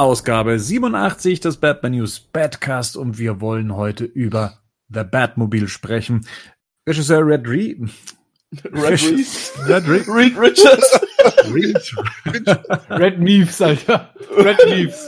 Ausgabe 87 des Batman News Badcast und wir wollen heute über The Batmobile sprechen. Regisseur Red Reed. Red Reed? Red Reed? Reed Richards? Reed? Red Meeves, Alter. Red Meeves.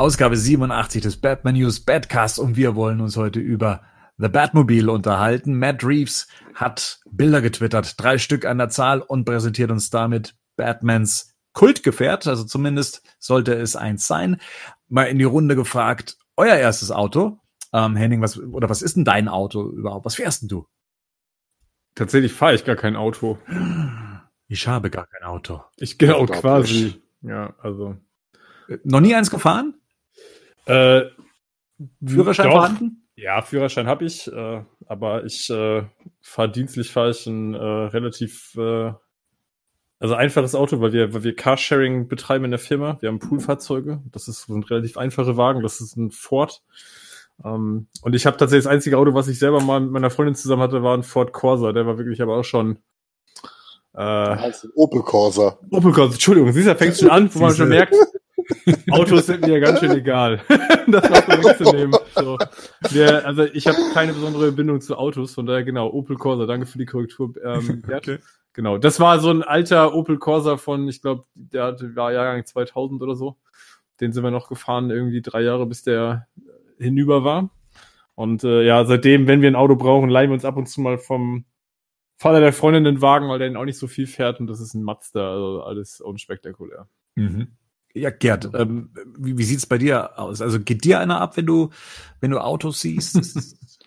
Ausgabe 87 des Batman News Badcast und wir wollen uns heute über The Batmobile unterhalten. Matt Reeves hat Bilder getwittert, drei Stück an der Zahl und präsentiert uns damit Batmans Kultgefährt, also zumindest sollte es eins sein. Mal in die Runde gefragt, euer erstes Auto. Ähm, Henning, was, oder was ist denn dein Auto überhaupt? Was fährst denn du? Tatsächlich fahre ich gar kein Auto. Ich habe gar kein Auto. Ich genau quasi. Ja, also. Noch nie eins gefahren? Äh, Führerschein doch. vorhanden? Ja, Führerschein habe ich, äh, aber ich äh, fahre dienstlich fahre ich ein äh, relativ äh, also einfaches Auto, weil wir weil wir Carsharing betreiben in der Firma. Wir haben Poolfahrzeuge. Das ist so ein relativ einfache Wagen. Das ist ein Ford. Ähm, und ich habe tatsächlich das einzige Auto, was ich selber mal mit meiner Freundin zusammen hatte, war ein Ford Corsa. Der war wirklich aber auch schon äh, heißt Opel Corsa. Opel Corsa. Entschuldigung, siehst du, fängt schon an, wo man schon merkt, Autos sind mir ganz schön egal. das war mitzunehmen. So. Der, also ich habe keine besondere Bindung zu Autos, von daher genau, Opel Corsa, danke für die Korrektur. Ähm, Bert. Okay. Genau, das war so ein alter Opel Corsa von, ich glaube, der war Jahrgang 2000 oder so. Den sind wir noch gefahren, irgendwie drei Jahre, bis der hinüber war. Und äh, ja, seitdem, wenn wir ein Auto brauchen, leihen wir uns ab und zu mal vom Vater der Freundin den Wagen, weil der ihn auch nicht so viel fährt und das ist ein Mazda, also alles unspektakulär. Mhm. Ja, Gerd, ähm, wie, wie sieht's bei dir aus? Also geht dir einer ab, wenn du, wenn du Autos siehst?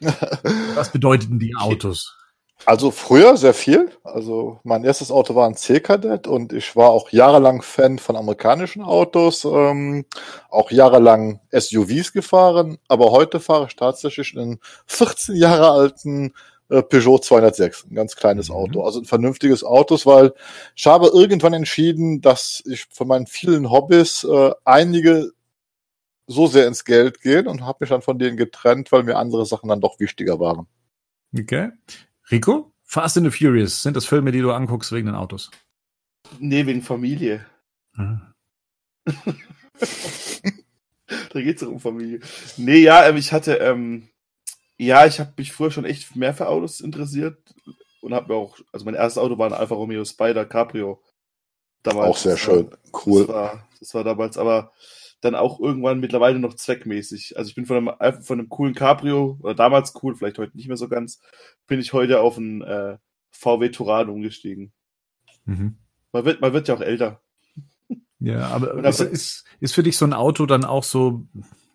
Was bedeuten die Autos? Also früher sehr viel. Also mein erstes Auto war ein C-Kadett und ich war auch jahrelang Fan von amerikanischen Autos, ähm, auch jahrelang SUVs gefahren, aber heute fahre ich tatsächlich einen 14 Jahre alten Peugeot 206, ein ganz kleines Mhm. Auto, also ein vernünftiges Autos, weil ich habe irgendwann entschieden, dass ich von meinen vielen Hobbys äh, einige so sehr ins Geld gehen und habe mich dann von denen getrennt, weil mir andere Sachen dann doch wichtiger waren. Okay. Rico? Fast and the Furious, sind das Filme, die du anguckst wegen den Autos? Nee, wegen Familie. Mhm. Da geht's doch um Familie. Nee, ja, ähm, ich hatte, ähm, ja, ich habe mich früher schon echt mehr für Autos interessiert und habe mir auch, also mein erstes Auto war ein Alfa Romeo Spider Cabrio. Damals. Auch sehr Das schön, cool. Das war, das war damals, aber dann auch irgendwann mittlerweile noch zweckmäßig. Also ich bin von einem, von einem coolen Cabrio, oder damals cool, vielleicht heute nicht mehr so ganz, bin ich heute auf einen äh, VW Touran umgestiegen. Mhm. Man wird, man wird ja auch älter. Ja, aber ist, ist, ist für dich so ein Auto dann auch so,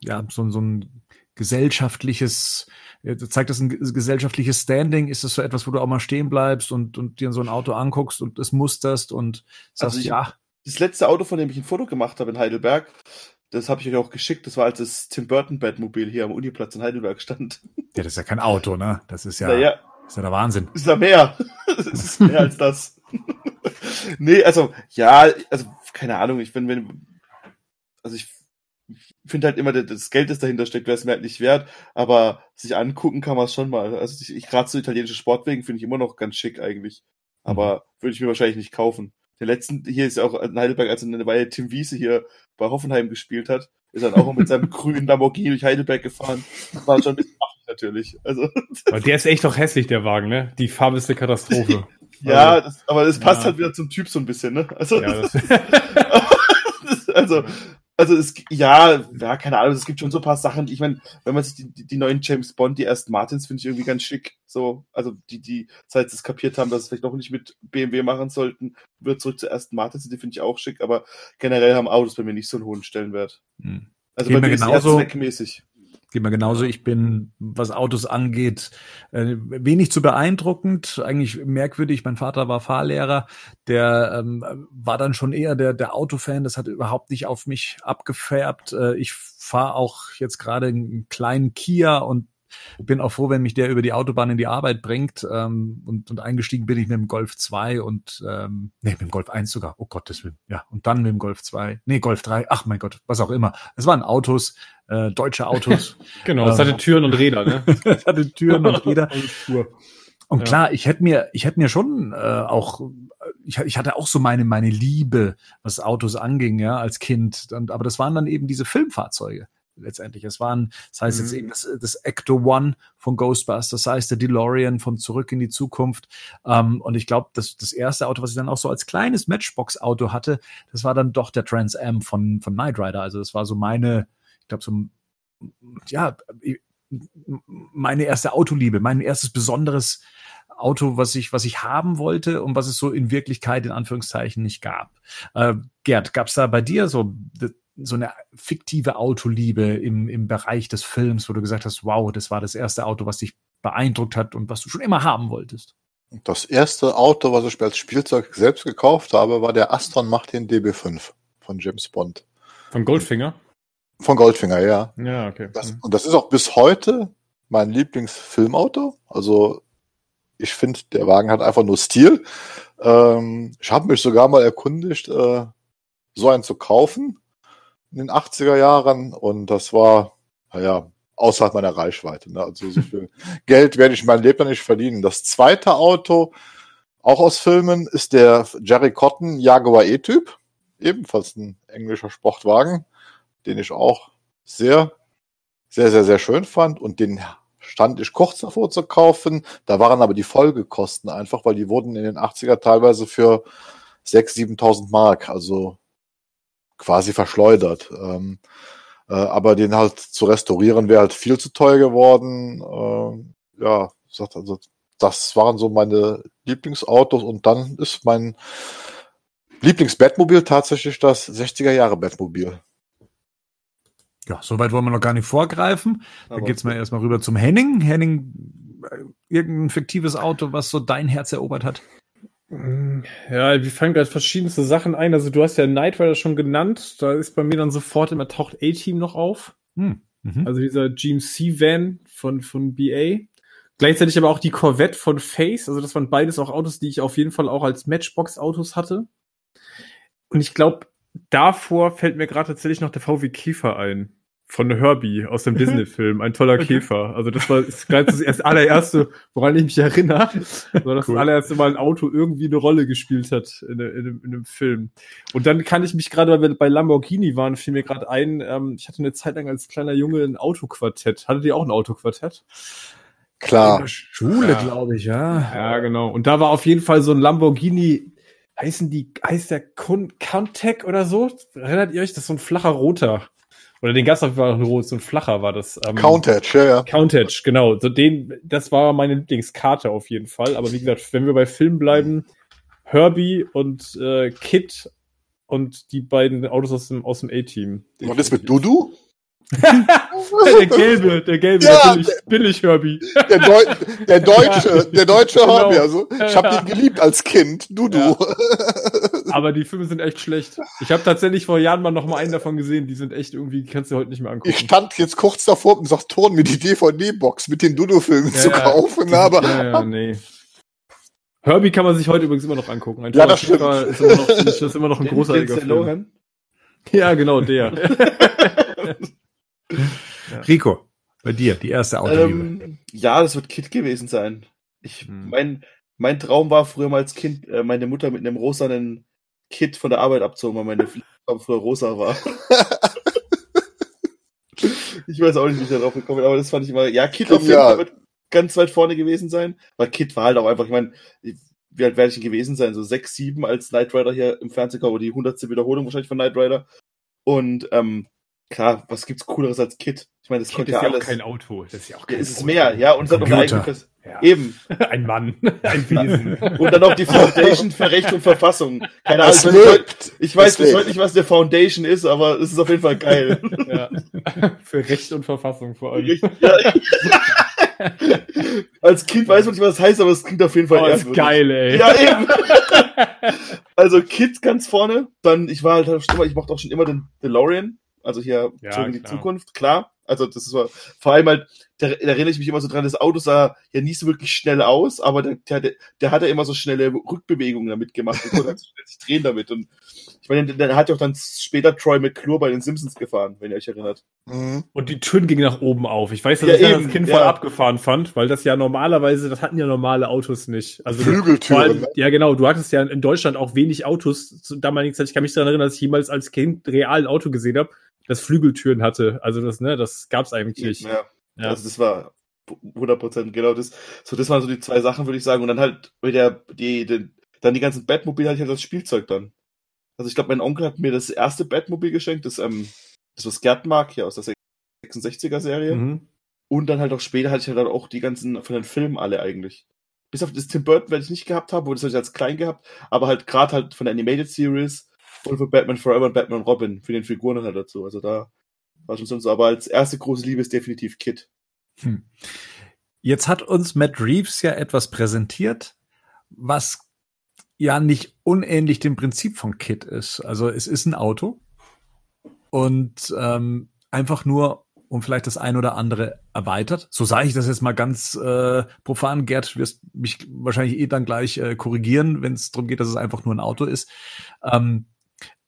ja, so, so ein gesellschaftliches, äh, zeigt das ein ge- gesellschaftliches Standing? Ist das so etwas, wo du auch mal stehen bleibst und, und dir so ein Auto anguckst und es musterst und sagst, Also ich- ja, das letzte Auto, von dem ich ein Foto gemacht habe in Heidelberg, das habe ich euch auch geschickt. Das war, als das Tim Burton Batmobil hier am Uniplatz in Heidelberg stand. ja, das ist ja kein Auto, ne? Das ist ja, Naja, ist ja der Wahnsinn. ist ja mehr. Das ist mehr als das. nee, also, ja, also, keine Ahnung, ich bin, wenn, also ich finde halt immer, das Geld, das dahinter steckt, wäre es mir halt nicht wert, aber sich angucken kann man es schon mal. Also ich, ich gerade so italienische Sportwegen finde ich immer noch ganz schick eigentlich. Aber würde ich mir wahrscheinlich nicht kaufen. Der letzten, hier ist ja auch in Heidelberg, als eine Weile Tim Wiese hier bei Hoffenheim gespielt hat, ist dann auch mit seinem grünen Lamborghini durch Heidelberg gefahren. War schon ein bisschen affig natürlich. Also, Aber der ist echt doch hässlich, der Wagen, ne? Die Farbe ist eine Katastrophe. ja, das, aber das passt Ja. halt wieder zum Typ so ein bisschen, ne? Also, ja, das, das, also, also es, ja, ja, keine Ahnung, es gibt schon so ein paar Sachen. Ich meine, wenn man sich die, die, die neuen James Bond, die ersten Martins, finde ich irgendwie ganz schick. So, also die, die, seit sie es kapiert haben, dass sie es vielleicht doch nicht mit BMW machen sollten, wird zurück zu ersten Martins, die finde ich auch schick, aber generell haben Autos bei mir nicht so einen hohen Stellenwert. Hm. Also Geht bei mir mir ist es eher genauso. zweckmäßig. Geht mir genauso. Ich bin, was Autos angeht, äh, wenig zu beeindruckend, eigentlich merkwürdig. Mein Vater war Fahrlehrer, der ähm, war dann schon eher der, der Autofan. Das hat überhaupt nicht auf mich abgefärbt. Äh, ich fahre auch jetzt gerade einen kleinen Kia und bin auch froh, wenn mich der über die Autobahn in die Arbeit bringt. Ähm, und, und eingestiegen bin ich mit dem Golf 2 und ähm, nee, mit dem Golf 1 sogar. Oh Gottes Willen. Ja, und dann mit dem Golf 2. Nee, Golf 3. Ach mein Gott, was auch immer. Es waren Autos, äh, deutsche Autos. genau, es hatte ähm, Türen und Räder, ne? es hatte Türen und Räder. und, und klar, ich hätte mir, ich hätte mir schon äh, auch, ich, ich hatte auch so meine meine Liebe, was Autos anging, ja, als Kind. Und, aber das waren dann eben diese Filmfahrzeuge letztendlich. Es waren, das heißt mhm. jetzt eben das, das Ecto One von Ghostbusters, das heißt der DeLorean von Zurück in die Zukunft. Ähm, und ich glaube, das, das erste Auto, was ich dann auch so als kleines Matchbox-Auto hatte, das war dann doch der Trans Am von, von Knight Rider. Also das war so meine, ich glaube, so, ja, meine erste Autoliebe, mein erstes besonderes Auto, was ich, was ich haben wollte und was es so in Wirklichkeit in Anführungszeichen nicht gab. Äh, Gerd, gab es da bei dir so so eine fiktive Autoliebe im, im Bereich des Films, wo du gesagt hast, wow, das war das erste Auto, was dich beeindruckt hat und was du schon immer haben wolltest? Das erste Auto, was ich mir als Spielzeug selbst gekauft habe, war der Aston Martin DB5 von James Bond. Von Goldfinger? Von Goldfinger, ja. Ja, okay. Das, und das ist auch bis heute mein Lieblingsfilmauto. Also ich finde, der Wagen hat einfach nur Stil. Ähm, ich habe mich sogar mal erkundigt, äh, so einen zu kaufen in den 80er Jahren und das war, naja, außerhalb meiner Reichweite. Ne? Also so viel Geld werde ich mein Leben nicht verdienen. Das zweite Auto, auch aus Filmen, ist der Jerry Cotton Jaguar E-Typ. Ebenfalls ein englischer Sportwagen, den ich auch sehr, sehr, sehr, sehr schön fand und den stand ich kurz davor zu kaufen. Da waren aber die Folgekosten einfach, weil die wurden in den 80er teilweise für 6.000, 7.000 Mark, also quasi verschleudert. Ähm, äh, aber den halt zu restaurieren wäre halt viel zu teuer geworden. Äh, ja, also das waren so meine Lieblingsautos und dann ist mein Lieblingsbettmobil tatsächlich das 60er Jahre Bettmobil. Ja, soweit wollen wir noch gar nicht vorgreifen. Dann geht's mal erstmal rüber zum Henning. Henning, äh, irgendein fiktives Auto, was so dein Herz erobert hat? Ja, wir fangen gerade verschiedenste Sachen ein. Also du hast ja Knight Rider schon genannt. Da ist bei mir dann sofort immer taucht A-Team noch auf. Hm. Mhm. Also dieser GMC-Van von, von BA. Gleichzeitig aber auch die Corvette von Face. Also das waren beides auch Autos, die ich auf jeden Fall auch als Matchbox-Autos hatte. Und ich glaube, davor fällt mir gerade tatsächlich noch der VW Käfer ein von Herbie aus dem Disney-Film, ein toller Käfer. Also das war das, das allererste, woran ich mich erinnere, war das, cool. das allererste Mal ein Auto irgendwie eine Rolle gespielt hat in, in, in, in einem Film. Und dann kann ich mich gerade, weil wir bei Lamborghini waren, fiel mir gerade ein, ähm, ich hatte eine Zeit lang als kleiner Junge ein Autoquartett. Hattet ihr auch ein Autoquartett? Klar. Schule, ja. glaube ich, ja. Ja, genau. Und da war auf jeden Fall so ein Lamborghini, heißen die, heißt der Countech oder so? Erinnert ihr euch? Das ist so ein flacher roter. Oder den auf jeden Fall noch rot, so ein flacher war das. Ähm, Countach, ja, ja. Countach, genau. So den, das war meine Lieblingskarte auf jeden Fall. Aber wie gesagt, wenn wir bei Film bleiben, Herbie und äh, Kit und die beiden Autos aus dem, aus dem A-Team. Und das mit Dudu? Der gelbe, der gelbe, ja, der billig, billig Herbie. Der, Deu der deutsche, der deutsche genau. Herbie. Also ich habe ja. den geliebt als Kind, Dudu. Ja. Aber die Filme sind echt schlecht. Ich habe tatsächlich vor Jahren mal noch mal einen davon gesehen. Die sind echt irgendwie, die kannst du heute nicht mehr angucken. Ich stand jetzt kurz davor und sagte, Ton mir die DVD-Box mit den Dudu-Filmen ja, zu kaufen, aber ja, ja, nee. Herbie kann man sich heute übrigens immer noch angucken. Ein ja, das stimmt. Ist immer noch, ist immer noch ein großartiger Film. Ja, genau, der. Ja. Rico, bei dir, die erste Autoliebe. Ähm, ja, das wird Kid gewesen sein. Ich, hm. mein, mein Traum war früher mal als Kind, äh, meine Mutter mit einem rosanen Kid von der Arbeit abzogen, weil meine Farbe früher rosa war. ich weiß auch nicht, wie ich darauf gekommen bin, aber das fand ich immer, ja, Kid auf jeden Fall wird ganz weit vorne gewesen sein, weil Kid war halt auch einfach, ich meine, wie alt werde ich denn gewesen sein? So sechs, sieben als Knight Rider hier im Fernsehen kam, die hundertste Wiederholung wahrscheinlich von Knight Rider. Und ähm, klar, was gibt's cooleres als Kit? Ich meine, das Kit ist ja ja alles. kein Auto. Das ist ja auch kein ist es mehr, ja, und es hat noch eine Computer. eigene Ja. Eben. Ein Mann, ein Wesen. Und dann noch die Foundation für Recht und Verfassung. Keine Ahnung, Es ich weiß, lebt. ich weiß Es bis lebt. heute nicht, was der Foundation ist, aber es ist auf jeden Fall geil. ja. Für Recht und Verfassung vor allem. ja. Als Kind weiß man nicht, was das heißt, aber es klingt auf jeden Fall Oh, ist geil, ey. Ja, eben. also Kid ganz vorne. Dann, ich war halt ich mochte auch schon immer den DeLorean. Also hier Ja, zurück in die klar. Zukunft, klar. Also das war vor allem halt, da, da erinnere ich mich immer so dran, das Auto sah ja nicht so wirklich schnell aus, aber der, der, der hat ja immer so schnelle Rückbewegungen damit gemacht und konnte halt so schnell sich drehen damit. Und ich meine, der hat ja auch dann später Troy McClure bei den Simpsons gefahren, wenn ihr euch erinnert. Mhm. Und die Türen gingen nach oben auf. Ich weiß, dass Ja, ich das eben, als Kind ja. voll abgefahren fand, weil das ja normalerweise, das hatten ja normale Autos nicht. Also Flügeltüren. allem, ne? ja genau, du hattest ja in Deutschland auch wenig Autos zur damaligen Zeit. Ich kann mich daran erinnern, dass ich jemals als Kind real ein Auto gesehen habe, das Flügeltüren hatte. Also das, ne, das gab's eigentlich nicht. Ja. Ja. Also das war 100% genau das. So, das waren so die zwei Sachen, würde ich sagen. Und dann halt mit der, die, die, dann die ganzen Batmobile hatte ich halt als Spielzeug dann. Also ich glaube, mein Onkel hat mir das erste Batmobil geschenkt, das, ähm, das was Gerd mag, hier aus der 66er Serie. Mhm. Und dann halt auch später hatte ich halt auch die ganzen von den Filmen alle eigentlich. Bis auf das Tim Burton, weil ich nicht gehabt habe, wo das habe ich als klein gehabt, aber halt gerade halt von der Animated Series und von Batman Forever und Batman Robin, für den Figuren halt dazu. Also da war schon sonst so. Aber als erste große Liebe ist definitiv Kid. Hm. Jetzt hat uns Matt Reeves ja etwas präsentiert, was ja nicht unähnlich dem Prinzip von Kit ist. Also es ist ein Auto und ähm, einfach nur um vielleicht das ein oder andere erweitert. So sage ich das jetzt mal ganz äh, profan. Gerd, wirst mich wahrscheinlich eh dann gleich äh, korrigieren, wenn es darum geht, dass es einfach nur ein Auto ist. Ähm,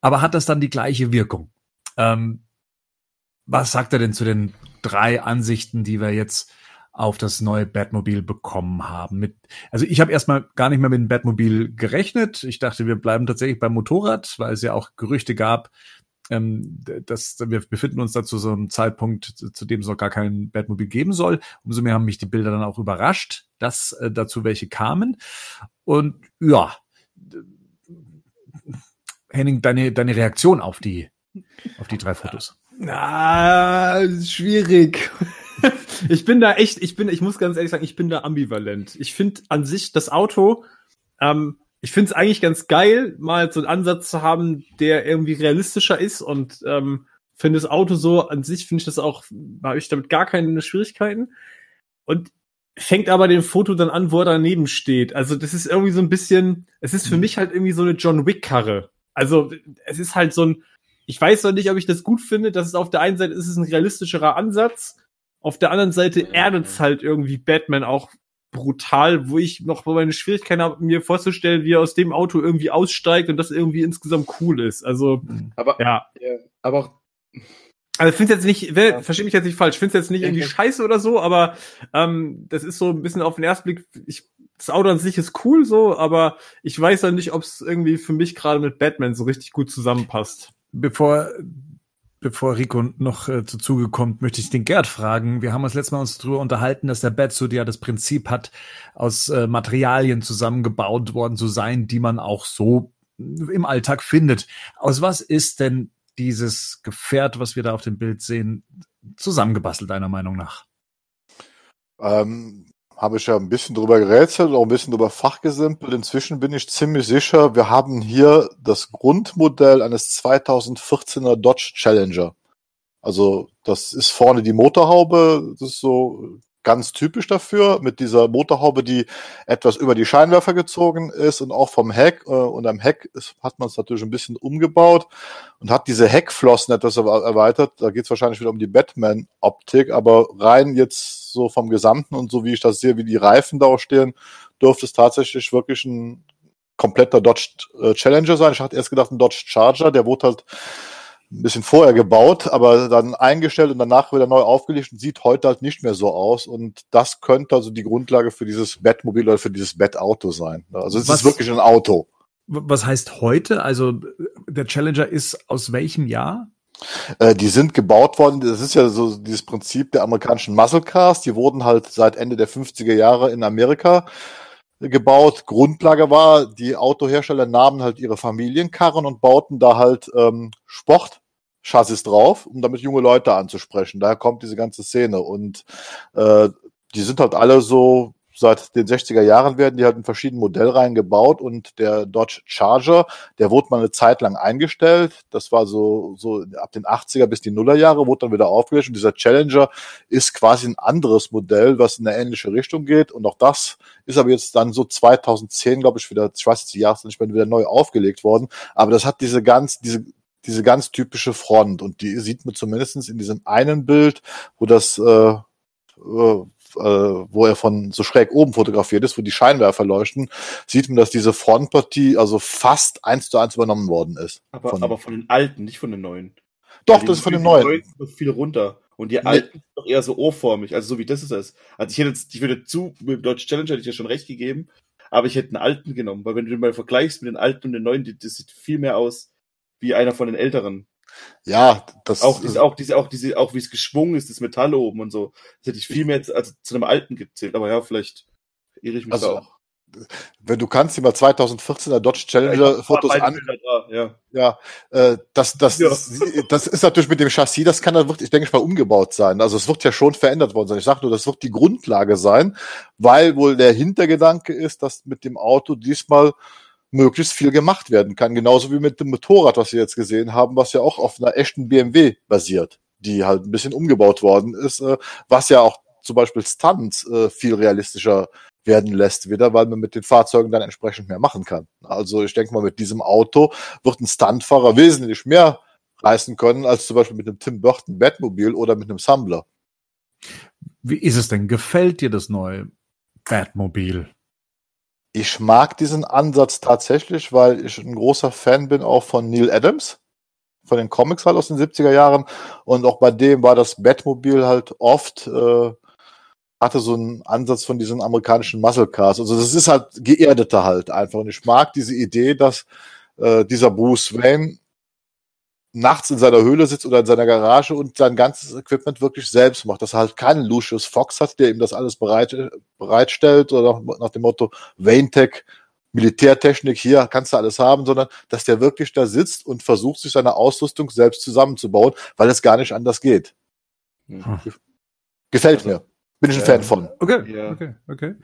aber hat das dann die gleiche Wirkung? Ähm, was sagt er denn zu den drei Ansichten, die wir jetzt auf das neue Batmobil bekommen haben? Mit, also ich habe erstmal gar nicht mehr mit dem Batmobil gerechnet. Ich dachte, wir bleiben tatsächlich beim Motorrad, weil es ja auch Gerüchte gab, ähm, dass wir befinden uns da zu so einem Zeitpunkt, zu, zu dem es noch gar kein Batmobil geben soll. Umso mehr haben mich die Bilder dann auch überrascht, dass äh, dazu welche kamen. Und ja, Henning, deine, deine Reaktion auf die, auf die drei Fotos. Ah, schwierig. ich bin da echt, ich bin, ich muss ganz ehrlich sagen, ich bin da ambivalent. Ich finde an sich das Auto, ähm, ich finde es eigentlich ganz geil, mal so einen Ansatz zu haben, der irgendwie realistischer ist und ähm, finde das Auto so an sich finde ich das auch, habe ich damit gar keine Schwierigkeiten. Und fängt aber dem Foto dann an, wo er daneben steht. Also das ist irgendwie so ein bisschen, es ist für mich halt irgendwie so eine John Wick Karre. Also es ist halt so ein, ich weiß noch nicht, ob ich das gut finde. Das ist auf der einen Seite ist es ein realistischerer Ansatz, auf der anderen Seite erdet es halt irgendwie Batman auch brutal, wo ich noch meine Schwierigkeiten habe, mir vorzustellen, wie er aus dem Auto irgendwie aussteigt und das irgendwie insgesamt cool ist. Also Aber, ja, ja, aber auch also ich finde jetzt nicht, Ja. verstehe mich jetzt nicht falsch, ich finde jetzt nicht irgendwie scheiße oder so, aber ähm, das ist so ein bisschen auf den ersten Blick, ich, das Auto an sich ist cool so, aber ich weiß ja nicht, ob es irgendwie für mich gerade mit Batman so richtig gut zusammenpasst. Bevor, bevor Rico noch äh, zu Zuge kommt, möchte ich den Gerd fragen. Wir haben uns letztes Mal uns darüber unterhalten, dass der Batsuit ja das Prinzip hat, aus äh, Materialien zusammengebaut worden zu sein, die man auch so im Alltag findet. Aus was ist denn dieses Gefährt, was wir da auf dem Bild sehen, zusammengebastelt, deiner Meinung nach? Ähm, habe ich ja ein bisschen drüber gerätselt, auch ein bisschen drüber fachgesimpelt. Inzwischen bin ich ziemlich sicher, wir haben hier das Grundmodell eines 2014er Dodge Challenger. Also das ist vorne die Motorhaube, das ist so ganz typisch dafür, mit dieser Motorhaube, die etwas über die Scheinwerfer gezogen ist und auch vom Heck. Äh, und am Heck ist, hat man es natürlich ein bisschen umgebaut und hat diese Heckflossen etwas er- erweitert. Da geht es wahrscheinlich wieder um die Batman-Optik, aber rein jetzt so vom Gesamten und so wie ich das sehe, wie die Reifen da auch stehen, dürfte es tatsächlich wirklich ein kompletter Dodge äh, Challenger sein. Ich hatte erst gedacht, ein Dodge Charger, der wurde halt ein bisschen vorher gebaut, aber dann eingestellt und danach wieder neu aufgelegt und sieht heute halt nicht mehr so aus. Und das könnte also die Grundlage für dieses Bettmobil oder für dieses Bettauto sein. Also es Was- ist wirklich ein Auto. Was heißt heute? Also der Challenger ist aus welchem Jahr? Äh, die sind gebaut worden, das ist ja so dieses Prinzip der amerikanischen Muscle Cars, die wurden halt seit Ende der 50er Jahre in Amerika gebaut. Grundlage war, die Autohersteller nahmen halt ihre Familienkarren und bauten da halt ähm, Sport Chassis drauf, um damit junge Leute anzusprechen. Daher kommt diese ganze Szene. Und äh, die sind halt alle so, seit den 60er Jahren werden die halt in verschiedenen Modellreihen gebaut und der Dodge Charger, der wurde mal eine Zeit lang eingestellt. Das war so, so ab den 80er bis die Nullerjahre, wurde dann wieder aufgelöst und dieser Challenger ist quasi ein anderes Modell, was in eine ähnliche Richtung geht und auch das ist aber jetzt dann so 2010, glaube ich, wieder, ich weiß jetzt die Jahre nicht mehr, wieder neu aufgelegt worden, aber das hat diese ganz, diese diese ganz typische Front und die sieht man zumindestens in diesem einen Bild, wo das äh, äh, wo er von so schräg oben fotografiert ist, wo die Scheinwerfer leuchten, sieht man, dass diese Frontpartie also fast eins zu eins übernommen worden ist. Aber von, aber von den alten, nicht von den neuen. Doch, das ist von den neuen. neuen ist viel runter. Und die nee. alten sind doch eher so ohrformig, also so wie das ist es. Also ich hätte jetzt, ich würde zu, mit dem Deutschen Challenger hätte ich ja schon recht gegeben, aber ich hätte einen alten genommen, weil wenn du den mal vergleichst mit den alten und den neuen, das sieht viel mehr aus wie einer von den älteren. Ja, das auch diese, auch diese, auch diese, auch wie es geschwungen ist, das Metall oben und so. Das hätte ich viel mehr jetzt, also zu einem alten gezählt. Aber ja, vielleicht irre ich mich also, auch. Wenn du kannst, dir mal 2014er Dodge Challenger ja, Fotos an. Da, ja, ja äh, das, das, ja. Ist, das ist natürlich mit dem Chassis, das kann dann wirklich, denke ich mal, umgebaut sein. Also es wird ja schon verändert worden sein. Ich sage nur, das wird die Grundlage sein, weil wohl der Hintergedanke ist, dass mit dem Auto diesmal möglichst viel gemacht werden kann. Genauso wie mit dem Motorrad, was wir jetzt gesehen haben, was ja auch auf einer echten BMW basiert, die halt ein bisschen umgebaut worden ist, äh, was ja auch zum Beispiel Stunts äh, viel realistischer werden lässt wieder, weil man mit den Fahrzeugen dann entsprechend mehr machen kann. Also ich denke mal, mit diesem Auto wird ein Stuntfahrer wesentlich mehr reißen können, als zum Beispiel mit einem Tim Burton Batmobil oder mit einem Sambler. Wie ist es denn? Gefällt dir das neue Batmobil? Ich mag diesen Ansatz tatsächlich, weil ich ein großer Fan bin auch von Neil Adams, von den Comics halt aus den 70er Jahren. Und auch bei dem war das Batmobil halt oft, äh, hatte so einen Ansatz von diesen amerikanischen Muscle Cars. Also das ist halt geerdeter halt einfach. Und ich mag diese Idee, dass äh, dieser Bruce Wayne nachts in seiner Höhle sitzt oder in seiner Garage und sein ganzes Equipment wirklich selbst macht, dass er halt keinen Lucius Fox hat, der ihm das alles bereit, bereitstellt oder nach, nach dem Motto Wayne Tech, Militärtechnik, hier kannst du alles haben, sondern dass der wirklich da sitzt und versucht, sich seine Ausrüstung selbst zusammenzubauen, weil es gar nicht anders geht. Hm. Gefällt mir. Bin ich ein. Fan von. Okay, ja. okay, okay.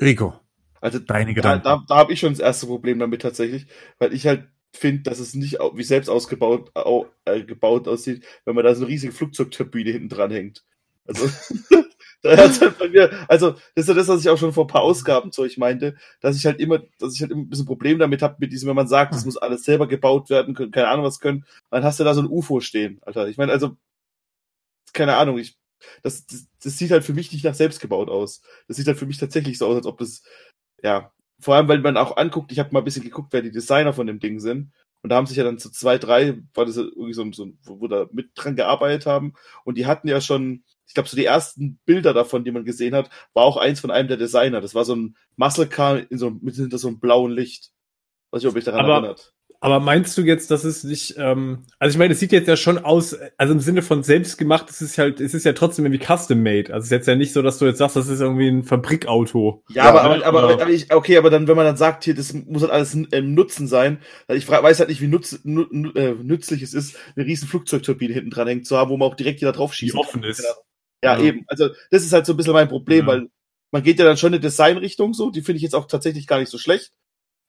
Rico. Also deine Gedanken. Da, da, da habe ich schon das erste Problem damit tatsächlich, weil ich halt finde, dass es nicht wie selbst ausgebaut au, äh, gebaut aussieht, wenn man da so eine riesige Flugzeugturbine hinten dran hängt. Also, da hat's halt bei mir, also das ist ja das, was ich auch schon vor ein paar Ausgaben zu euch meinte, dass ich halt immer, dass ich halt immer ein bisschen Problem damit habe, mit diesem, wenn man sagt, das muss alles selber gebaut werden, können, keine Ahnung was können, dann hast du da so ein UFO stehen, Alter. Ich meine, also, keine Ahnung, ich, das, das, das sieht halt für mich nicht nach selbst gebaut aus. Das sieht halt für mich tatsächlich so aus, als ob das, ja, vor allem, weil man auch anguckt, ich habe mal ein bisschen geguckt, wer die Designer von dem Ding sind. Und da haben sich ja dann zu zwei, drei, war das irgendwie so, so wo, wo da mit dran gearbeitet haben. Und die hatten ja schon, ich glaube, so die ersten Bilder davon, die man gesehen hat, war auch eins von einem der Designer. Das war so ein Muscle Car in so, mit hinter so einem blauen Licht. Weiß ich, ob ich daran Aber erinnert. Aber meinst du jetzt, dass es nicht, ähm, also ich meine, es sieht jetzt ja schon aus, also im Sinne von selbstgemacht, es ist halt, es ist ja trotzdem irgendwie custom-made. Also es ist jetzt ja nicht so, dass du jetzt sagst, das ist irgendwie ein Fabrikauto. Ja, ja aber, aber, aber, aber, ich, okay, aber dann, wenn man dann sagt, hier, das muss halt alles im Nutzen sein, ich weiß halt nicht, wie nutz, nü, äh, nützlich es ist, eine riesen Flugzeugturbine hinten dran hängen zu haben, wo man auch direkt wieder drauf schießt. Die offen ist. Ja, ja, eben. Also das ist halt so ein bisschen mein Problem, ja. weil man geht ja dann schon in eine Designrichtung so, die finde ich jetzt auch tatsächlich gar nicht so schlecht.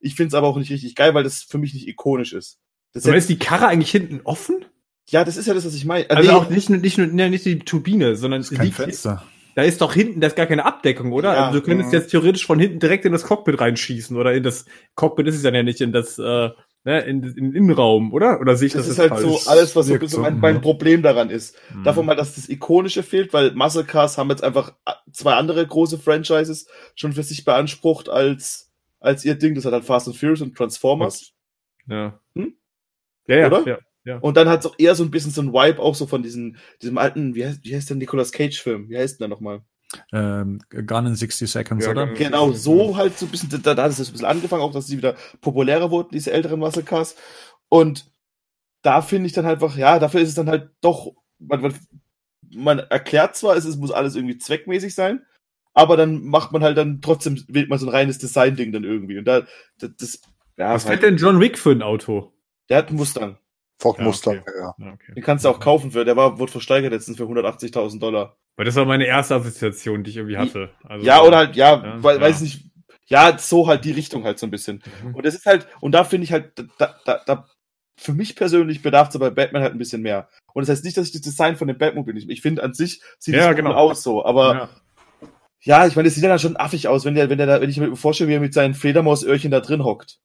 Ich finde es aber auch nicht richtig geil, weil das für mich nicht ikonisch ist. Das aber ist die Karre eigentlich hinten offen? Ja, das ist ja das, was ich meine. Also, also nee, auch nicht nur, nicht nur, nicht die Turbine, sondern es kein Fenster. Da ist doch hinten, da ist gar keine Abdeckung, oder? Ja, also du könntest jetzt theoretisch von hinten direkt in das Cockpit reinschießen oder in das Cockpit ist es dann ja nicht in das äh, ne, in, in den Innenraum, oder? Oder sehe ich das, das ist halt falsch? so alles, was so ein bisschen mein, mein Problem daran ist. Mhm. Davon mal, dass das Ikonische fehlt, weil Muscle Cars haben jetzt einfach zwei andere große Franchises schon für sich beansprucht als als ihr Ding. Das hat halt Fast and Furious und Transformers. Ja. Hm? Ja, ja, Oder? ja. Ja. Und dann hat es auch eher so ein bisschen so ein Vibe auch so von diesen, diesem alten, wie heißt, wie heißt denn Nicolas Cage Film? Wie heißt denn der nochmal? Ähm, Gun in 60 Seconds, ja, oder? Genau, so halt so ein bisschen, da, da hat es ein bisschen angefangen, auch dass sie wieder populärer wurden, diese älteren Muscle Cars. Und da finde ich dann halt einfach, ja, dafür ist es dann halt doch, man, man, man erklärt zwar, es, es muss alles irgendwie zweckmäßig sein, aber dann macht man halt dann trotzdem, wählt man so ein reines Design-Ding dann irgendwie. Und da, das, das ja, Was halt, denn John Wick für ein Auto? Der hat einen Mustang. Ford Ja, Mustang, okay. ja. Ja, okay. Den kannst du auch kaufen für, der war, wurde versteigert letztens für 180.000 Dollar. Weil das war meine erste Assoziation, die ich irgendwie hatte. Also, Ja, oder halt, ja, Ja, weil, ja. weiß nicht, ja, so halt die Richtung halt so ein bisschen. Mhm. Und das ist halt, und da finde ich halt, da, da, da, für mich persönlich bedarf es bei Batman halt ein bisschen mehr. Und das heißt nicht, dass ich das Design von dem Batmobile nicht, ich finde an sich sieht Ja, es genau. cool aus so, aber Ja. ja, ich meine, es sieht ja dann schon affig aus, wenn der, wenn der da, wenn ich mir vorstelle, wie er mit seinen Fledermausöhrchen da drin hockt.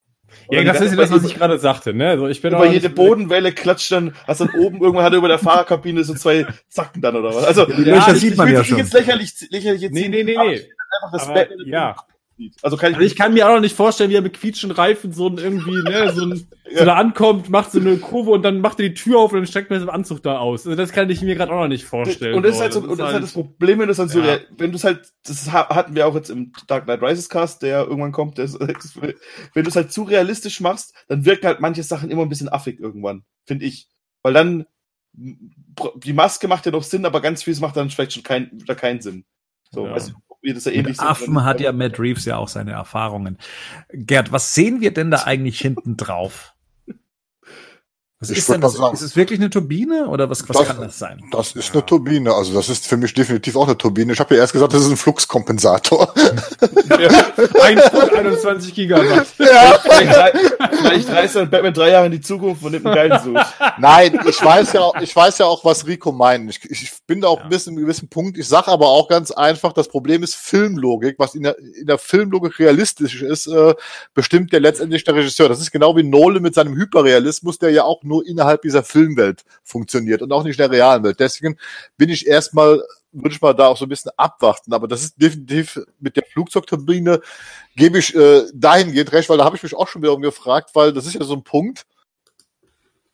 Ja, das ist ja das, was ich gerade sagte, ne? Also ich bin über jede Bodenwelle klatscht dann, hast dann oben irgendwann hat er über der Fahrerkabine so zwei Zacken dann oder was. Also, die Löcher sieht man will ja schon. jetzt lächerlich, lächerlich jetzt Nee, nee, nee, nee. ich einfach, dass Aber, ja. Sieht. Also kann ich, Also ich kann mir auch noch nicht vorstellen, wie er mit quietschenden Reifen so ein irgendwie, ne, so ein, so da ankommt, macht so eine Kurve und dann macht er die Tür auf und dann steckt man so einen Anzug da aus. Also das kann ich mir gerade auch noch nicht vorstellen. Und das ist halt so, und das ist halt das Problem, wenn du es halt so, Ja. rea- wenn du es halt, das ha- hatten wir auch jetzt im Dark Knight Rises Cast, der irgendwann kommt, der wenn du es halt zu realistisch machst, dann wirken halt manche Sachen immer ein bisschen affig irgendwann, finde ich. Weil dann, die Maske macht ja noch Sinn, aber ganz vieles macht dann vielleicht schon kein, keinen Sinn. So, Ja. weißt ihr das ja Mit ähnlich seht. Affen hat ja Matt Reeves ja auch seine Erfahrungen. Gerd, was sehen wir denn da eigentlich hinten drauf? Was Ich ist denn das? sagen- Ist es wirklich eine Turbine oder was, was Das- kann das sein? Das ist eine Turbine, also das ist für mich definitiv auch eine Turbine. Ich habe ja erst gesagt, das ist ein Fluxkompensator. Ein Stück 21 Gigawatt. Rei- vielleicht reist dann Batman drei Jahre in die Zukunft und nimmt einen geilen Such. Nein, ich weiß ja, auch- ich weiß ja auch, was Rico meint. Ich, ich bin da auch ein bisschen, ein gewissen Punkt. Ich sage aber auch ganz einfach, das Problem ist Filmlogik. Was in der, in der Filmlogik realistisch ist, äh, bestimmt ja letztendlich der Regisseur. Das ist genau wie Nolan mit seinem Hyperrealismus, der ja auch nur innerhalb dieser Filmwelt funktioniert und auch nicht in der realen Welt. Deswegen bin ich erstmal, würde ich mal da auch so ein bisschen abwarten. Aber das ist definitiv mit der Flugzeugturbine gebe ich äh, dahingehend recht, weil da habe ich mich auch schon wieder umgefragt, weil das ist ja so ein Punkt,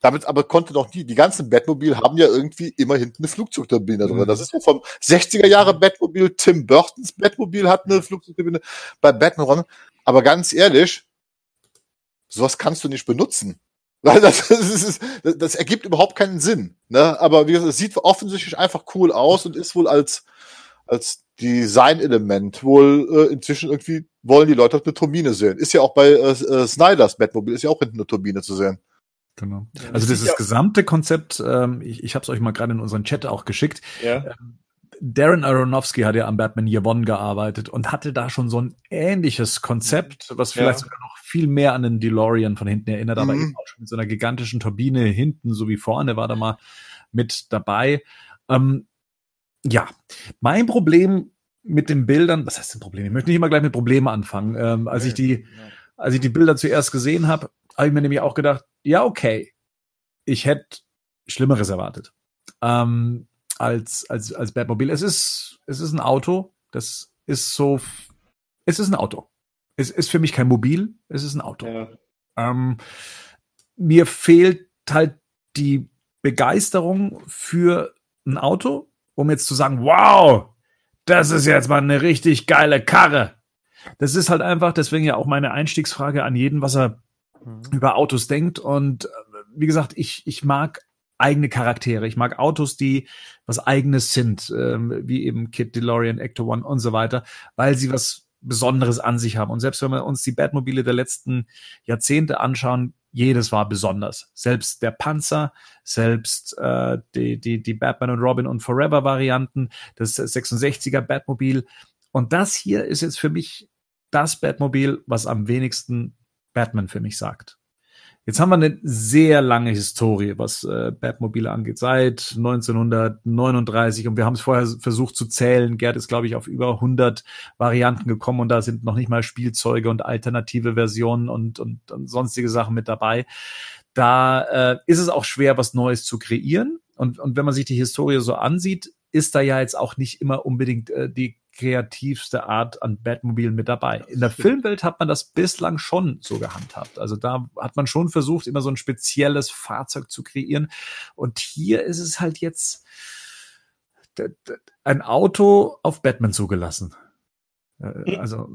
damit aber konnte noch nie, die ganzen Batmobil haben ja irgendwie immer hinten eine Flugzeugturbine drin. Mhm. Das ist ja vom 60er Jahre Batmobil, Tim Burtons Batmobil hat eine Flugzeugturbine bei Batman. Aber ganz ehrlich, sowas kannst du nicht benutzen. Weil das, das, ist, das, das ergibt überhaupt keinen Sinn. Ne? Aber wie gesagt, es sieht offensichtlich einfach cool aus und ist wohl als, als Design-Element wohl äh, inzwischen irgendwie wollen die Leute eine Turbine sehen. Ist ja auch bei äh, äh, Snyders Batmobil, ist ja auch hinten eine Turbine zu sehen. Genau. Also dieses gesamte Konzept, ähm, ich, ich habe es euch mal gerade in unseren Chat auch geschickt. Ja. Darren Aronofsky hat ja am Batman Year One gearbeitet und hatte da schon so ein ähnliches Konzept, was vielleicht Ja. sogar noch viel mehr an den DeLorean von hinten erinnert, aber Mhm. eben auch schon mit so einer gigantischen Turbine hinten sowie vorne war da mal mit dabei. Ähm, ja, mein Problem mit den Bildern, was heißt ein Problem? Ich möchte nicht immer gleich mit Problemen anfangen. Ähm, als ich die, als ich die Bilder zuerst gesehen habe, habe ich mir nämlich auch gedacht, ja, okay, ich hätte Schlimmeres erwartet. Ähm, als, als, als Batmobil. Es ist, es ist ein Auto. Das ist so, es ist ein Auto. Es ist für mich kein Mobil. Es ist ein Auto. Ja. Ähm, mir fehlt halt die Begeisterung für ein Auto, um jetzt zu sagen, wow, das ist jetzt mal eine richtig geile Karre. Das ist halt einfach, deswegen ja auch meine Einstiegsfrage an jeden, was er über Autos denkt. Und äh, wie gesagt, ich, ich mag eigene Charaktere. Ich mag Autos, die was eigenes sind, ähm, wie eben Kid DeLorean, Ecto One und so weiter, weil sie was Besonderes an sich haben. Und selbst wenn wir uns die Batmobile der letzten Jahrzehnte anschauen, jedes war besonders. Selbst der Panzer, selbst äh, die, die, die Batman und Robin und Forever Varianten, das 66er Batmobil. Und das hier ist jetzt für mich das Batmobil, was am wenigsten Batman für mich sagt. Jetzt haben wir eine sehr lange Historie, was äh, Batmobile angeht, seit 1939 und wir haben es vorher versucht zu zählen. Gerd ist, glaube ich, auf über 100 Varianten gekommen und da sind noch nicht mal Spielzeuge und alternative Versionen und, und, und sonstige Sachen mit dabei. Da äh, ist es auch schwer, was Neues zu kreieren und, und wenn man sich die Historie so ansieht, ist da ja jetzt auch nicht immer unbedingt äh, die kreativste Art an Batmobilen mit dabei. In der Filmwelt hat man das bislang schon so gehandhabt. Also da hat man schon versucht, immer so ein spezielles Fahrzeug zu kreieren. Und hier ist es halt jetzt ein Auto auf Batman zugelassen. Äh, Also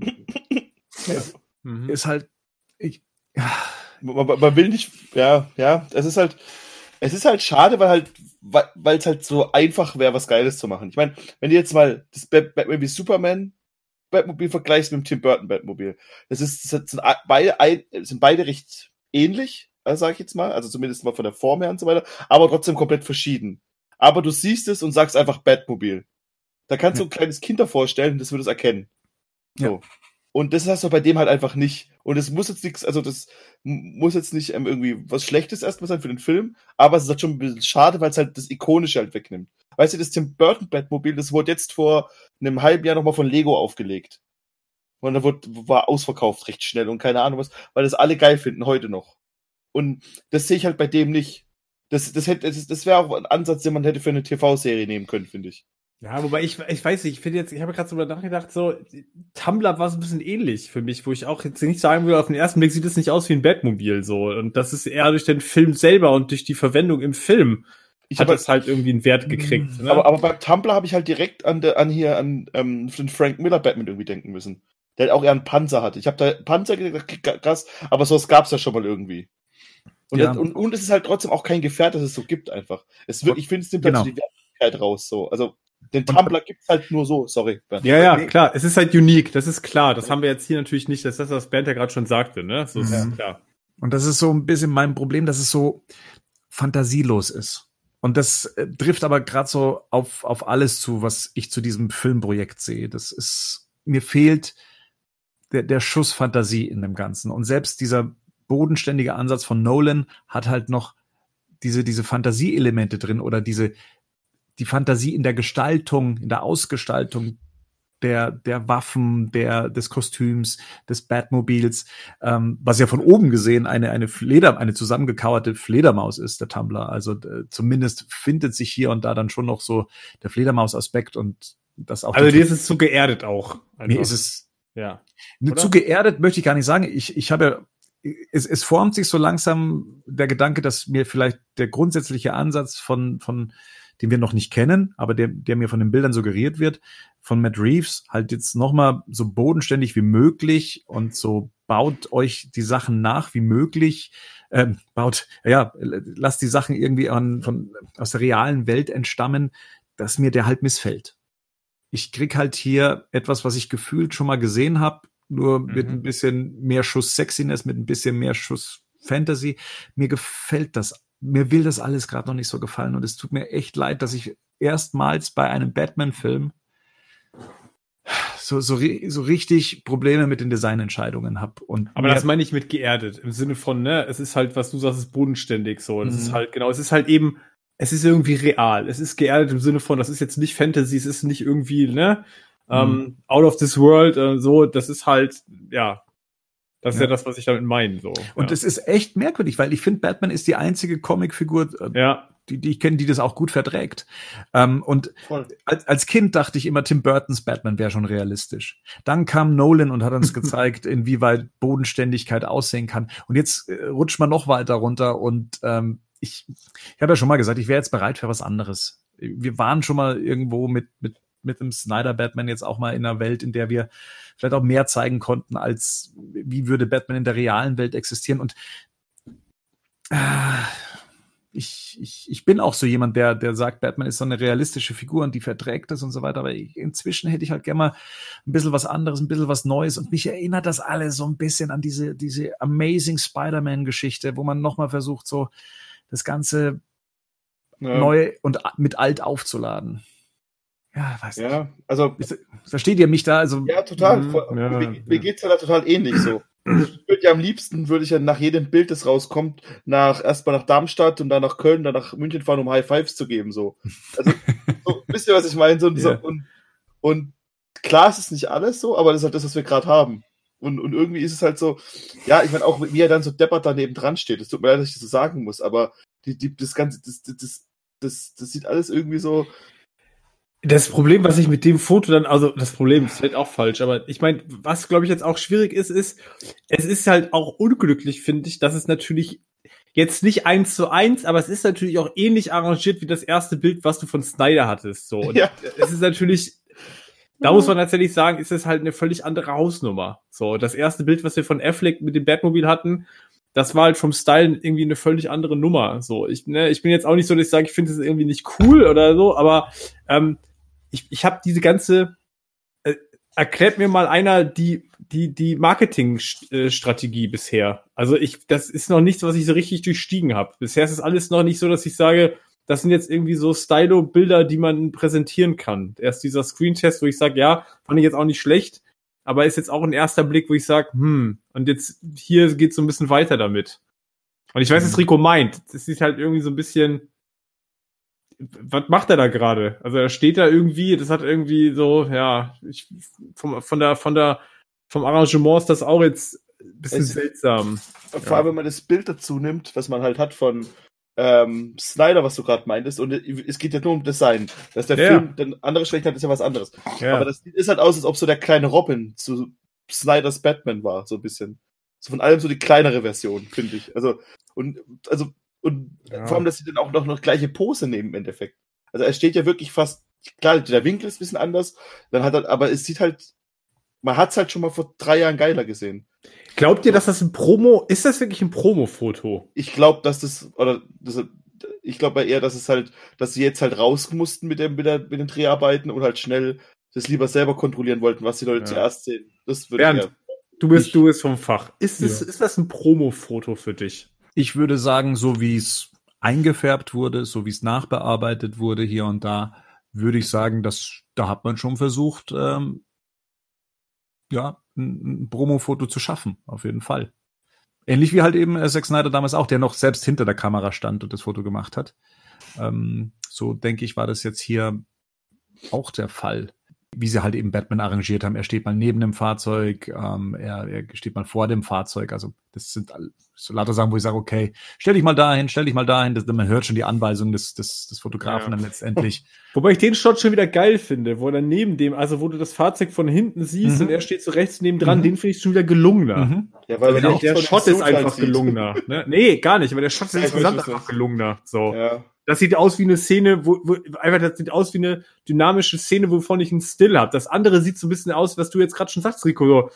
Mhm. ist halt, ich, ja, man man will nicht, ja, ja, es ist halt, es ist halt schade, weil halt, weil es halt so einfach wäre, was Geiles zu machen. Ich meine, wenn du jetzt mal das Bat- Batman wie Superman Batmobil vergleichst mit dem Tim Burton Batmobil, das ist, das sind beide, sind beide recht ähnlich, äh, sage ich jetzt mal, also zumindest mal von der Form her und so weiter, aber trotzdem komplett verschieden. Aber du siehst es und sagst einfach Batmobil. Da kannst du ein kleines Kind davor stellen und das wird es erkennen. So. Und das hast du bei dem halt einfach nicht. Und es muss jetzt nichts, also das muss jetzt nicht ähm, irgendwie was Schlechtes erstmal sein für den Film, aber es ist halt schon ein bisschen schade, weil es halt das Ikonische halt wegnimmt. Weißt du, das Tim Burton Batmobil, das wurde jetzt vor einem halben Jahr nochmal von Lego aufgelegt. Und da wurde, war ausverkauft recht schnell und keine Ahnung was, weil das alle geil finden heute noch. Und das sehe ich halt bei dem nicht. Das, das, hätte, das, das wäre auch ein Ansatz, den man hätte für eine TV-Serie nehmen können, finde ich. Ja, wobei ich, ich weiß nicht, ich finde jetzt, ich habe gerade so darüber nachgedacht, so, Tumblr war so ein bisschen ähnlich für mich, wo ich auch jetzt nicht sagen würde, auf den ersten Blick sieht es nicht aus wie ein Batmobil, so. Und das ist eher durch den Film selber und durch die Verwendung im Film Ich hat habe das halt irgendwie einen Wert gekriegt. Ne? aber, aber beim Tumblr habe ich halt direkt an, der, an hier an ähm, den Frank Miller Batman irgendwie denken müssen. Der halt auch eher einen Panzer hatte. Ich habe da Panzer gedacht, krass, aber sowas gab's ja schon mal irgendwie. Und, Ja. das, und, und es ist halt trotzdem auch kein Gefährt, das es so gibt einfach. Es wird, ich finde, es nimmt Genau. halt so die Wertigkeit raus. So. Also den Tumblr gibt's halt nur so, sorry. Bernd. ja, ja, klar, es ist halt unique, das ist klar. Das haben wir jetzt hier natürlich nicht, das ist das, was Bernd ja gerade schon sagte, ne? So ist Mhm. klar. Und das ist so ein bisschen mein Problem, dass es so fantasielos ist. Und das äh, trifft aber gerade so auf, auf alles zu, was ich zu diesem Filmprojekt sehe. Das ist, mir fehlt der, der Schuss Fantasie in dem Ganzen. Und selbst dieser bodenständige Ansatz von Nolan hat halt noch diese, diese Fantasieelemente drin oder diese, die Fantasie in der Gestaltung, in der Ausgestaltung der, der Waffen, der, des Kostüms, des Batmobils, ähm, was ja von oben gesehen eine, eine Fleder, eine zusammengekauerte Fledermaus ist, der Tumblr. Also äh, zumindest findet sich hier und da dann schon noch so der Fledermaus-Aspekt und das auch. Also die- dir ist es zu geerdet auch. mir ist es ja. Oder? Zu geerdet möchte ich gar nicht sagen. Ich, ich habe ja, es, es formt sich so langsam der Gedanke, dass mir vielleicht der grundsätzliche Ansatz von, von den wir noch nicht kennen, aber der, der mir von den Bildern suggeriert wird, von Matt Reeves, halt jetzt nochmal so bodenständig wie möglich und so baut euch die Sachen nach wie möglich, ähm, baut, ja, lasst die Sachen irgendwie an, von, aus der realen Welt entstammen, dass mir der halt missfällt. Ich krieg halt hier etwas, was ich gefühlt schon mal gesehen habe, nur mit Mhm. ein bisschen mehr Schuss Sexiness, mit ein bisschen mehr Schuss Fantasy. Mir gefällt das. Mir will das alles gerade noch nicht so gefallen und es tut mir echt leid, dass ich erstmals bei einem Batman-Film so, so, so richtig Probleme mit den Designentscheidungen habe. Und Aber das meine ich mit geerdet, im Sinne von, ne, es ist halt, was du sagst, ist bodenständig so. Das Mhm. ist halt, genau, es ist halt eben, es ist irgendwie real. Es ist geerdet im Sinne von, das ist jetzt nicht Fantasy, es ist nicht irgendwie, ne, ähm, out of this world, äh, so, das ist halt, ja, das ist ja, Ja. das, was ich damit meine, so. und ja. es ist echt merkwürdig, weil ich finde, Batman ist die einzige Comicfigur, äh, ja, die, die ich kenne, die das auch gut verträgt. Ähm, und Voll. als, als Kind dachte ich immer, Tim Burtons Batman wäre schon realistisch. Dann kam Nolan und hat uns gezeigt, inwieweit Bodenständigkeit aussehen kann. Und jetzt äh, rutscht man noch weiter runter und ähm, ich, ich habe ja schon mal gesagt, ich wäre jetzt bereit für was anderes. Wir waren schon mal irgendwo mit, mit, mit dem Snyder Batman jetzt auch mal in einer Welt, in der wir vielleicht auch mehr zeigen konnten, als wie würde Batman in der realen Welt existieren. Und äh, ich, ich, ich bin auch so jemand, der, der sagt, Batman ist so eine realistische Figur und die verträgt das und so weiter. Aber ich, inzwischen hätte ich halt gerne mal ein bisschen was anderes, ein bisschen was Neues. Und mich erinnert das alles so ein bisschen an diese, diese Amazing Spider-Man-Geschichte, wo man nochmal versucht, so das Ganze Ja. neu und mit alt aufzuladen. Ja, weiß nicht. Ja, also Versteht ihr mich da? Also, Ja, total. Voll- ja, mir, ja. mir geht's ja da total ähnlich so. Ich würde ja am liebsten, würde ich ja nach jedem Bild, das rauskommt, nach erstmal nach Darmstadt und dann nach Köln, dann nach München fahren, um High Fives zu geben. So. Also, so wisst ihr, was ich meine? So, so, Ja. und, und klar ist es nicht alles so, aber das ist halt das, was wir gerade haben. Und, und irgendwie ist es halt so, ja, ich meine, auch wie er dann so deppert daneben dran steht. Es tut mir leid, dass ich das so sagen muss, aber die, die, das Ganze, das, das, das, das, das sieht alles irgendwie so. Das Problem, was ich mit dem Foto dann, also das Problem ist vielleicht auch falsch, aber ich meine, was glaube ich jetzt auch schwierig ist, ist, es ist halt auch unglücklich, finde ich, dass es natürlich jetzt nicht eins zu eins, aber es ist natürlich auch ähnlich arrangiert wie das erste Bild, was du von Snyder hattest. So, und Ja. es ist natürlich, da muss man tatsächlich sagen, ist es halt eine völlig andere Hausnummer. So, das erste Bild, was wir von Affleck mit dem Batmobil hatten, das war halt vom Style irgendwie eine völlig andere Nummer. So, ich, ne, ich bin jetzt auch nicht so, dass ich sage, ich finde es irgendwie nicht cool oder so, aber ähm, ich, ich habe diese ganze, äh, erklärt mir mal einer die die, die Marketingstrategie bisher. Also ich, das ist noch nichts, was ich so richtig durchstiegen habe. Bisher ist es alles noch nicht so, dass ich sage, das sind jetzt irgendwie so Stylo-Bilder, die man präsentieren kann. Erst dieser Screen-Test, wo ich sage, ja, fand ich jetzt auch nicht schlecht, aber ist jetzt auch ein erster Blick, wo ich sage, hm, und jetzt hier geht's so ein bisschen weiter damit. Und ich weiß, was Rico meint. Das sieht halt irgendwie so ein bisschen, was macht er da gerade? Also er steht da irgendwie, das hat irgendwie so, ja, ich, vom, von der, von der, vom Arrangement ist das auch jetzt ein bisschen Es- seltsam. Vor Ja. allem, wenn man das Bild dazu nimmt, was man halt hat von ähm, Snyder, was du gerade meintest, und es geht ja nur um Design. Dass der Ja. Film dann andere Schwächen hat, ist ja was anderes. Ja. Aber das ist halt aus, als ob so der kleine Robin zu Snyders Batman war, so ein bisschen. So von allem so die kleinere Version, finde ich. Also, und, also, und Ja. vor allem, dass sie dann auch noch, noch gleiche Pose nehmen im Endeffekt. Also er steht ja wirklich fast, klar, der Winkel ist ein bisschen anders, dann hat er, aber es sieht halt, man hat es halt schon mal vor drei Jahren geiler gesehen. Glaubt ihr, dass das ein Promo, ist das wirklich ein Promo-Foto? ich glaube, dass das, oder das, ich glaube eher, dass es halt, dass sie jetzt halt raus mussten mit, dem, mit, der, mit den Dreharbeiten und halt schnell das lieber selber kontrollieren wollten, was die Leute Ja. zuerst sehen. Das würde Bernd, ich. Du bist, du bist vom Fach. Ist, es, Ja. ist das ein Promo-Foto für dich? Ich würde sagen, so wie es eingefärbt wurde, so wie es nachbearbeitet wurde hier und da, würde ich sagen, dass da hat man schon versucht, ähm, ja, ein, ein Promo-Foto zu schaffen, auf jeden Fall. Ähnlich wie halt eben äh, Zack Snyder damals auch, der noch selbst hinter der Kamera stand und das Foto gemacht hat. Ähm, so denke ich, war das jetzt hier auch der Fall. Wie sie halt eben Batman arrangiert haben. Er steht mal neben dem Fahrzeug, ähm, er, er steht mal vor dem Fahrzeug. Also das sind all- so lauter Sachen, wo ich sage, okay, stell dich mal dahin, stell dich mal dahin. Das, man hört schon die Anweisung des, des, des Fotografen Ja. dann letztendlich. Wobei ich den Shot schon wieder geil finde, wo er neben dem, also wo du das Fahrzeug von hinten siehst Mhm. und er steht so rechts neben dran, Mhm. den finde ich schon wieder gelungener. Mhm. Ja, weil Also der, der Shot ist einfach halt sieht. gelungener. Ne? Nee, gar nicht, aber der Shot ist insgesamt einfach gelungener. So. Ja. Das sieht aus wie eine Szene, wo, wo einfach das sieht aus wie eine dynamische Szene, wovon ich einen Still habe. Das andere sieht so ein bisschen aus, was du jetzt gerade schon sagst, Rico. So,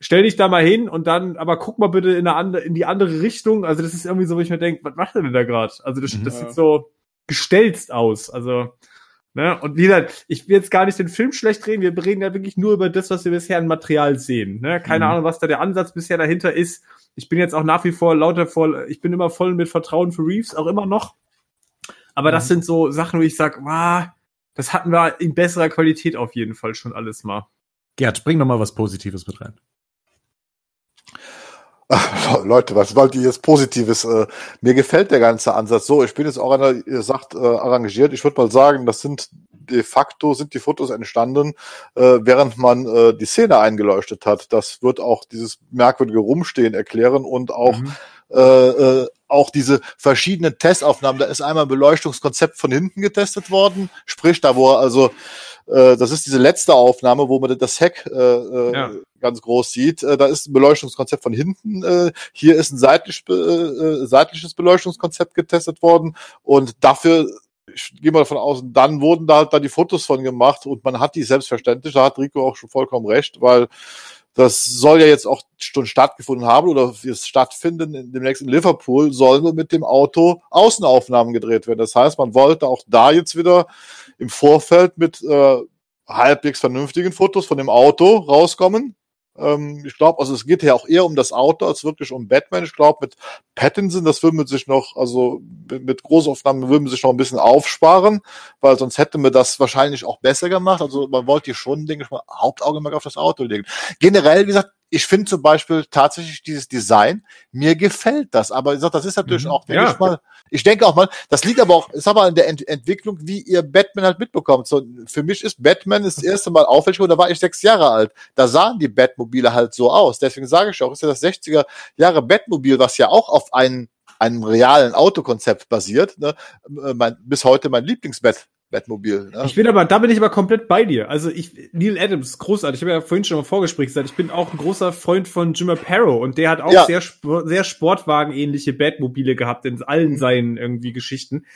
stell dich da mal hin und dann, aber guck mal bitte in, eine andere, in die andere Richtung. Also das ist irgendwie so, wo ich mir denke, was macht er denn da gerade? Also das, Mhm. das Ja. sieht so gestelzt aus. Also Ne? Und wie gesagt, ich will jetzt gar nicht den Film schlecht reden, wir reden ja wirklich nur über das, was wir bisher an Material sehen. Ne? Keine Mhm. Ahnung, was da der Ansatz bisher dahinter ist. Ich bin jetzt auch nach wie vor lauter voll, ich bin immer voll mit Vertrauen für Reeves, auch immer noch. Aber das Mhm. sind so Sachen, wo ich sage, wow, das hatten wir in besserer Qualität auf jeden Fall schon alles mal. Gerd, bring doch mal was Positives mit rein. Ach, Leute, was wollt ihr jetzt Positives? Äh, mir gefällt der ganze Ansatz so. Ich bin jetzt auch einer, ihr sagt, äh, arrangiert. Ich würde mal sagen, das sind de facto sind die Fotos entstanden, äh, während man äh, die Szene eingeleuchtet hat. Das wird auch dieses merkwürdige Rumstehen erklären und auch Mhm. Äh, äh, auch diese verschiedenen Testaufnahmen. Da ist einmal ein Beleuchtungskonzept von hinten getestet worden, sprich da, wo er also äh, das ist diese letzte Aufnahme, wo man das Heck äh, äh, Ja. ganz groß sieht. Äh, da ist ein Beleuchtungskonzept von hinten. Hier ist ein seitlich, äh, seitliches Beleuchtungskonzept getestet worden und dafür ich gehe mal davon aus, dann wurden da halt da die Fotos von gemacht und man hat die selbstverständlich, da hat Rico auch schon vollkommen recht, weil das soll ja jetzt auch schon stattgefunden haben oder wird stattfinden in demnächst in Liverpool, sollen nur mit dem Auto Außenaufnahmen gedreht werden. Das heißt, man wollte auch da jetzt wieder im Vorfeld mit äh, halbwegs vernünftigen Fotos von dem Auto rauskommen. Ähm, ich glaube, also es geht ja auch eher um das Auto als wirklich um Batman. Ich glaube, mit Pattinson, das würde man sich noch, also mit Großaufnahmen würde man sich noch ein bisschen aufsparen, weil sonst hätte man das wahrscheinlich auch besser gemacht. Also man wollte hier schon, denke ich mal, Hauptaugenmerk auf das Auto legen. Generell, wie gesagt, ich finde zum Beispiel tatsächlich dieses Design, mir gefällt das. Aber wie gesagt, das ist natürlich Mhm. auch, denke Ja. ich mal, ich denke auch mal, das liegt aber auch, ist aber an der Ent Entwicklung, wie ihr Batman halt mitbekommt. So, für mich ist Batman das erste Mal auffällig, geworden, da war ich sechs Jahre alt. Da sahen die Batmobile halt so aus. Deswegen sage ich auch, ist ja das 60er Jahre Batmobil, was ja auch auf einen, einem realen Autokonzept basiert. Ne? Äh, Mein, bis heute mein Lieblingsbat. Batmobil. Ne? Ich bin aber, da bin ich aber komplett bei dir. Also ich, Neil Adams, großartig. Ich habe ja vorhin schon im Vorgespräch gesagt, ich bin auch ein großer Freund von Jim Aparo und der hat auch Ja. sehr, sehr Sportwagen-ähnliche Batmobile gehabt in allen seinen irgendwie Geschichten.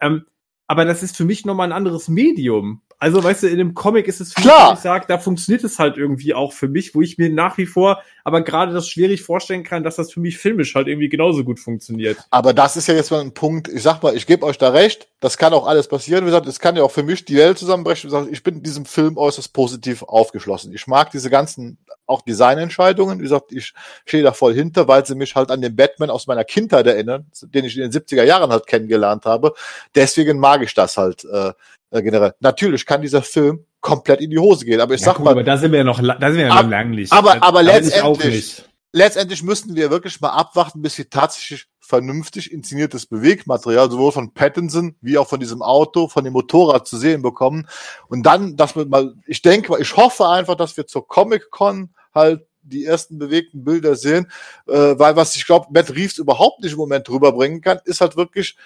Ähm, aber das ist für mich nochmal ein anderes Medium. Also, weißt du, in einem Comic ist es Klar. mich, ich sage, da funktioniert es halt irgendwie auch für mich, wo ich mir nach wie vor aber gerade das schwierig vorstellen kann, dass das für mich filmisch halt irgendwie genauso gut funktioniert. Aber das ist ja jetzt mal ein Punkt, ich sag mal, ich gebe euch da recht, das kann auch alles passieren. Wie gesagt, es kann ja auch für mich die Welt zusammenbrechen. Ich bin in diesem Film äußerst positiv aufgeschlossen. Ich mag diese ganzen auch Designentscheidungen. Wie gesagt, ich stehe da voll hinter, weil sie mich halt an den Batman aus meiner Kindheit erinnern, den ich in den 70er Jahren halt kennengelernt habe. Deswegen mag ich das halt äh, äh, generell. Natürlich kann dieser Film komplett in die Hose gehen, aber ich Ja, sag gut, mal, aber da sind wir ja noch, da sind wir ja Ab- noch lang nicht. aber- aber da letztendlich- letztendlich müssten wir wirklich mal abwarten, bis wir tatsächlich vernünftig inszeniertes Bewegmaterial sowohl von Pattinson wie auch von diesem Auto, von dem Motorrad zu sehen bekommen. Und dann, dass wir mal, ich denke mal, ich hoffe einfach, dass wir zur Comic-Con halt die ersten bewegten Bilder sehen, äh, weil was ich glaube, Matt Reeves überhaupt nicht im Moment rüberbringen kann, ist halt wirklich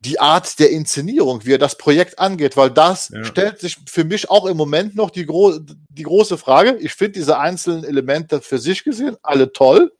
die Art der Inszenierung, wie er das Projekt angeht, weil das Ja. stellt sich für mich auch im Moment noch die, gro die große Frage. Ich finde diese einzelnen Elemente für sich gesehen alle toll.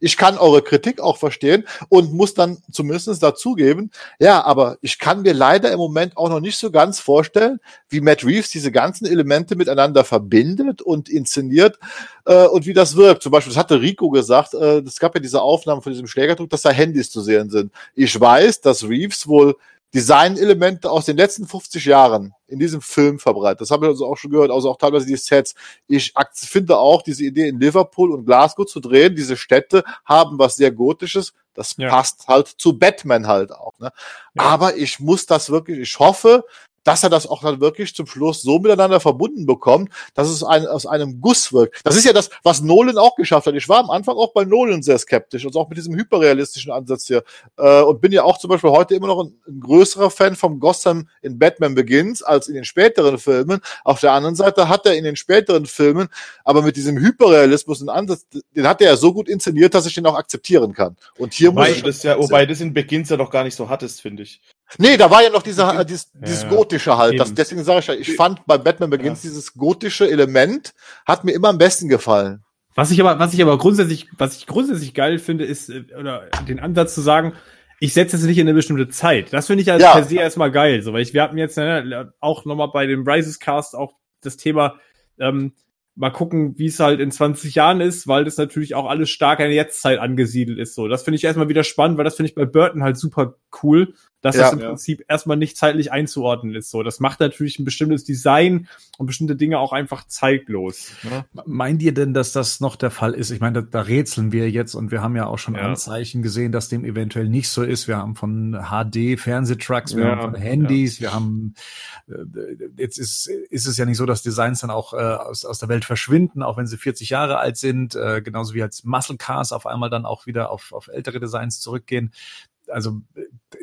Ich kann eure Kritik auch verstehen und muss dann zumindest dazugeben, ja, aber ich kann mir leider im Moment auch noch nicht so ganz vorstellen, wie Matt Reeves diese ganzen Elemente miteinander verbindet und inszeniert äh, und wie das wirkt. Zum Beispiel, das hatte Rico gesagt, äh, es gab ja diese Aufnahmen von diesem Schlägerdruck, dass da Handys zu sehen sind. Ich weiß, dass Reeves wohl Designelemente aus den letzten 50 Jahren in diesem Film verbreitet. Das habe ich also auch schon gehört, also auch teilweise die Sets. Ich finde auch diese Idee in Liverpool und Glasgow zu drehen. Diese Städte haben was sehr Gotisches. Das Ja. passt halt zu Batman halt auch. Ne? Ja. Aber ich muss das wirklich, ich hoffe, dass er das auch dann wirklich zum Schluss so miteinander verbunden bekommt, dass es ein, aus einem Guss wirkt. Das ist ja das, was Nolan auch geschafft hat. Ich war am Anfang auch bei Nolan sehr skeptisch, also auch mit diesem hyperrealistischen Ansatz hier. Äh, und bin ja auch zum Beispiel heute immer noch ein, ein größerer Fan vom Gotham in Batman Begins als in den späteren Filmen. Auf der anderen Seite hat er in den späteren Filmen, aber mit diesem Hyperrealismus einen Ansatz, den hat er ja so gut inszeniert, dass ich den auch akzeptieren kann. Und hier Wobei, muss ich, das ja, wobei das in Begins ja doch gar nicht so hattest, finde ich. Nee, da war ja noch dieser, äh, dieses, dieses Ja, gotische halt. Das, deswegen sage ich ja, ich fand bei Batman Begins dieses gotische Element hat mir immer am besten gefallen. Was ich aber, was ich aber grundsätzlich, was ich grundsätzlich geil finde, ist, äh, oder den Ansatz zu sagen, ich setze es nicht in eine bestimmte Zeit. Das finde ich als Ja. per se erstmal geil, so, weil ich, wir hatten jetzt ne, auch nochmal bei dem Rises Cast auch das Thema, ähm, mal gucken, wie es halt in 20 Jahren ist, weil das natürlich auch alles stark an der Jetztzeit angesiedelt ist, so. Das finde ich erstmal wieder spannend, weil das finde ich bei Burton halt super cool, dass Ja. das im Ja. Prinzip erstmal nicht zeitlich einzuordnen ist, so. Das macht natürlich ein bestimmtes Design und bestimmte Dinge auch einfach zeitlos. Ne? Meint ihr denn, dass das noch der Fall ist? Ich meine, da, da rätseln wir jetzt und wir haben ja auch schon Ja. Anzeichen gesehen, dass dem eventuell nicht so ist. Wir haben von HD Fernsehtrucks, wir Ja, haben von Handys, wir haben äh, jetzt ist, ist es ja nicht so, dass Designs dann auch äh, aus, aus der Welt verschwinden, auch wenn sie 40 Jahre alt sind, äh, genauso wie als Muscle Cars auf einmal dann auch wieder auf, auf ältere Designs zurückgehen. Also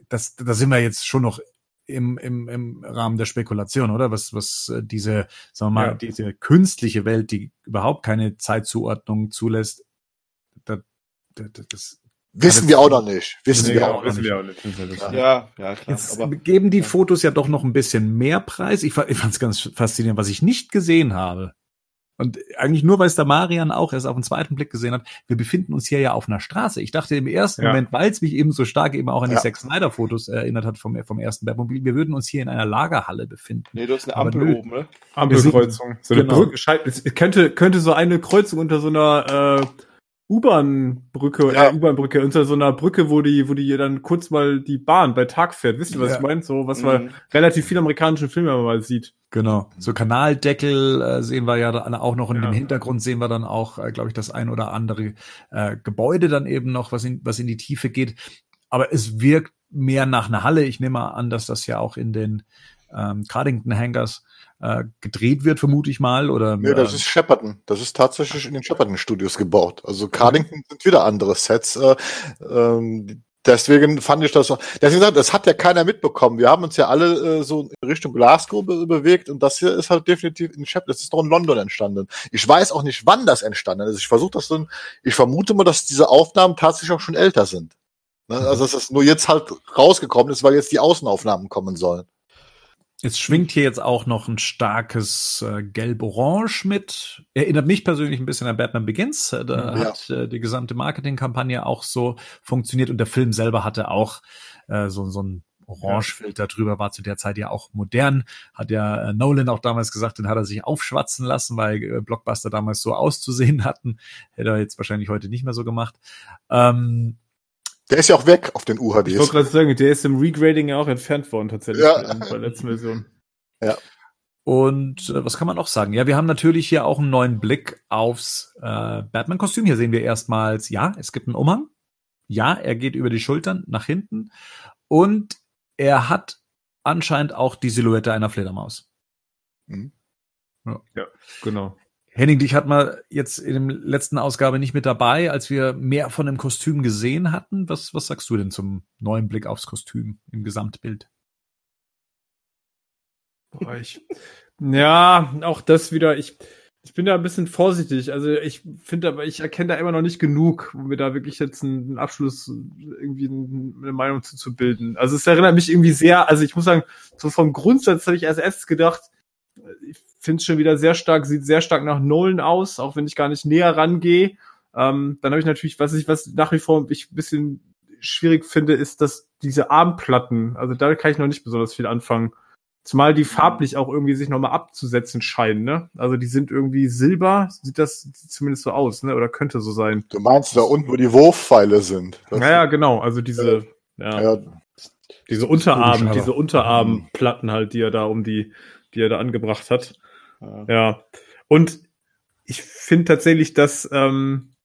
das, da sind wir jetzt schon noch im, im, im Rahmen der Spekulation, oder? Was, was äh, diese, sagen wir mal, Ja. diese künstliche Welt, die überhaupt keine Zeitzuordnung zulässt, da, da, da, das Wissen wir auch noch nicht. Wissen Nee, wir auch noch wissen nicht. wir auch nicht. Ja, ja, klar. Jetzt aber geben die Fotos ja doch noch ein bisschen mehr Preis. Ich, ich fand es ganz faszinierend, was ich nicht gesehen habe. Und eigentlich nur, weil es der Marian auch erst auf den zweiten Blick gesehen hat. Wir befinden uns hier ja auf einer Straße. Ich dachte im ersten Ja. Moment, weil es mich eben so stark eben auch an die Ja. Zack Snyder Fotos erinnert hat vom, vom ersten Batmobil, wir würden uns hier in einer Lagerhalle befinden. nee, du hast eine Aber Ampel nö. oben, ne? Ampelkreuzung. So eine Genau. Brücke, könnte, könnte so eine Kreuzung unter so einer äh, U-Bahn-Brücke, Ja. äh, U-Bahn-Brücke, unter so einer Brücke, wo die, wo die dann kurz mal die Bahn bei Tag fährt. Wisst ihr, was Ja. ich meine? So, was Mhm. man relativ viel amerikanischen Filme mal sieht. Genau. So Kanaldeckel äh, sehen wir ja dann auch noch und Ja. im Hintergrund sehen wir dann auch, äh, glaube ich, das ein oder andere äh, Gebäude dann eben noch, was in, was in die Tiefe geht. Aber es wirkt mehr nach einer Halle. Ich nehme mal an, dass das ja auch in den ähm, Cardington Hangars äh, gedreht wird, vermute ich mal. Oder Nee, das äh, ist Shepperton. Das ist tatsächlich in den Shepperton Studios gebaut. Also Cardington sind wieder andere Sets. Äh, ähm, deswegen fand ich das, deswegen gesagt, das hat ja keiner mitbekommen. Wir haben uns ja alle äh, so in Richtung Glasgow be bewegt und das hier ist halt definitiv in Shepperton. Das ist noch in London entstanden. Ich weiß auch nicht, wann das entstanden ist. Ich versuche das so, ich vermute mal, dass diese Aufnahmen tatsächlich auch schon älter sind. Ne? Also, dass das nur jetzt halt rausgekommen ist, weil jetzt die Außenaufnahmen kommen sollen. Es schwingt hier jetzt auch noch ein starkes äh, Gelb-Orange mit. Erinnert mich persönlich ein bisschen an Batman Begins. Äh, Da Ja. hat äh, die gesamte Marketingkampagne auch so funktioniert und der Film selber hatte auch äh, so, so ein Orangefilter drüber, war zu der Zeit ja auch modern. Hat ja äh, Nolan auch damals gesagt, den hat er sich aufschwatzen lassen, weil äh, Blockbuster damals so auszusehen hatten. Hätte er jetzt wahrscheinlich heute nicht mehr so gemacht. Ähm, Der ist ja auch weg auf den Ich wollte UHDs. gerade sagen, der ist im Regrading ja auch entfernt worden, tatsächlich, Ja. bei der letzten Version. Und äh, was kann man noch sagen? Ja, wir haben natürlich hier auch einen neuen Blick aufs äh, Batman-Kostüm. Hier sehen wir erstmals, ja, es gibt einen Umhang. Ja, er geht über die Schultern nach hinten. Und er hat anscheinend auch die Silhouette einer Fledermaus. Mhm. Ja. ja, genau. Henning, dich hat man jetzt in der letzten Ausgabe nicht mit dabei, als wir mehr von dem Kostüm gesehen hatten. Was, was sagst du denn zum neuen Blick aufs Kostüm im Gesamtbild? Ich, ja, auch das wieder, ich, ich bin da ein bisschen vorsichtig. Also ich finde aber, ich erkenne da immer noch nicht genug, um mir da wirklich jetzt einen, Abschluss irgendwie eine Meinung zu, zu bilden. Also es erinnert mich irgendwie sehr, also ich muss sagen, so vom Grundsatz habe ich als erstes gedacht, ich finde es schon wieder sehr stark, sieht sehr stark nach Nolan aus, auch wenn ich gar nicht näher rangehe. Ähm, dann habe ich natürlich, was ich, was nach wie vor ich ein bisschen schwierig finde, ist, dass diese Armplatten, also da kann ich noch nicht besonders viel anfangen. Zumal die farblich auch irgendwie sich nochmal abzusetzen scheinen, ne? Also die sind irgendwie silber, sieht das zumindest so aus, ne? Oder könnte so sein. Du meinst da unten, wo die Wurfpfeile sind? naja, genau. Also diese, ja, ja. diese Unterarm, diese Unterarmplatten halt, die er da um die, die er da angebracht hat. Ja. ja. Und ich finde tatsächlich, dass ähm,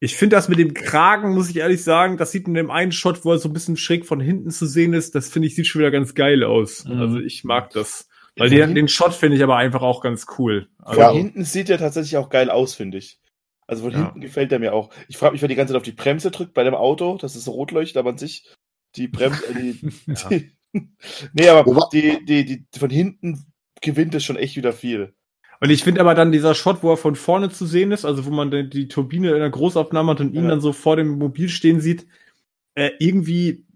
ich finde das mit dem Kragen, muss ich ehrlich sagen, das sieht in dem einen Shot, wo er so ein bisschen schräg von hinten zu sehen ist, das finde ich sieht schon wieder ganz geil aus. Mhm. Also ich mag das. Weil den, den Shot finde ich aber einfach auch ganz cool. Also von hinten sieht er tatsächlich auch geil aus, finde ich. Also von ja. hinten gefällt er mir auch. Ich frage mich, wer die ganze Zeit auf die Bremse drückt bei dem Auto, dass es so rot leuchtet, aber an sich die Bremse, äh, die, ja. die nee, aber die, die, die, von hinten gewinnt es schon echt wieder viel. Und ich finde aber dann dieser Shot, wo er von vorne zu sehen ist, also wo man die, die Turbine in der Großaufnahme hat und ihn ja. dann so vor dem Mobil stehen sieht, äh, irgendwie,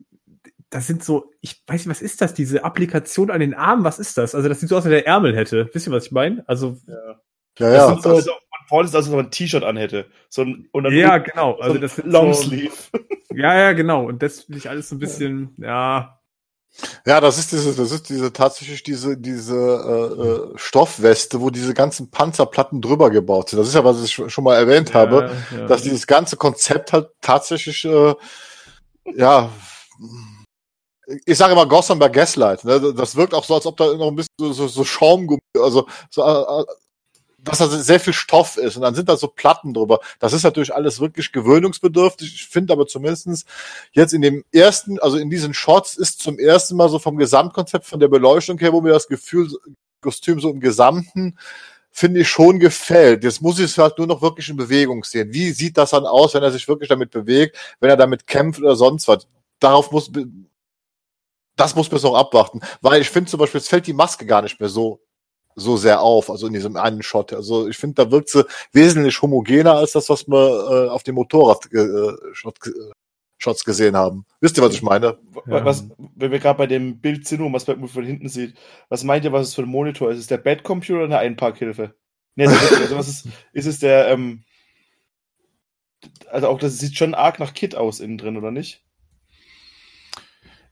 das sind so, ich weiß nicht, was ist das, diese Applikation an den Armen, was ist das? Also das sieht so aus, als wenn der Ärmel hätte. Wisst ihr, was ich meine? Also, ja. Ja, ja. Das so, von vorne ist, als wenn man ein T-Shirt anhätte. So ein, und dann ja, genau. Also so das Longsleeve. So, ja, ja, genau. Und das finde ich alles so ein bisschen, ja, ja, das ist diese, das ist diese tatsächlich diese diese äh, äh, Stoffweste, wo diese ganzen Panzerplatten drüber gebaut sind. Das ist ja, was ich schon mal erwähnt ja, habe, ja. dass dieses ganze Konzept halt tatsächlich, äh, ja, ich sage immer Gotham bei Gaslight. Ne? Das wirkt auch so, als ob da noch ein bisschen so, so, Schaumgummi, also so, äh, dass da sehr viel Stoff ist und dann sind da so Platten drüber. Das ist natürlich alles wirklich gewöhnungsbedürftig. Ich finde aber zumindestens jetzt in dem ersten, also in diesen Shots ist zum ersten Mal so vom Gesamtkonzept von der Beleuchtung her, wo mir das Gefühl, Kostüm so im Gesamten finde ich schon gefällt. Jetzt muss ich es halt nur noch wirklich in Bewegung sehen. Wie sieht das dann aus, wenn er sich wirklich damit bewegt, wenn er damit kämpft oder sonst was? Darauf muss, das muss man noch abwarten, weil ich finde zum Beispiel, es fällt die Maske gar nicht mehr so so sehr auf, also in diesem einen Shot. Also ich finde, da wirkt sie wesentlich homogener als das, was wir äh, auf dem Motorrad äh, äh, Shots gesehen haben. Wisst ihr, was ich meine? Ja. Was, wenn wir gerade bei dem Bild sind und was man von hinten sieht, was meint ihr, was es für ein Monitor ist? Ist es der Bad-Computer oder eine Einparkhilfe? Nee, also was ist, ist es der, ähm, also auch das sieht schon arg nach Kit aus innen drin, oder nicht?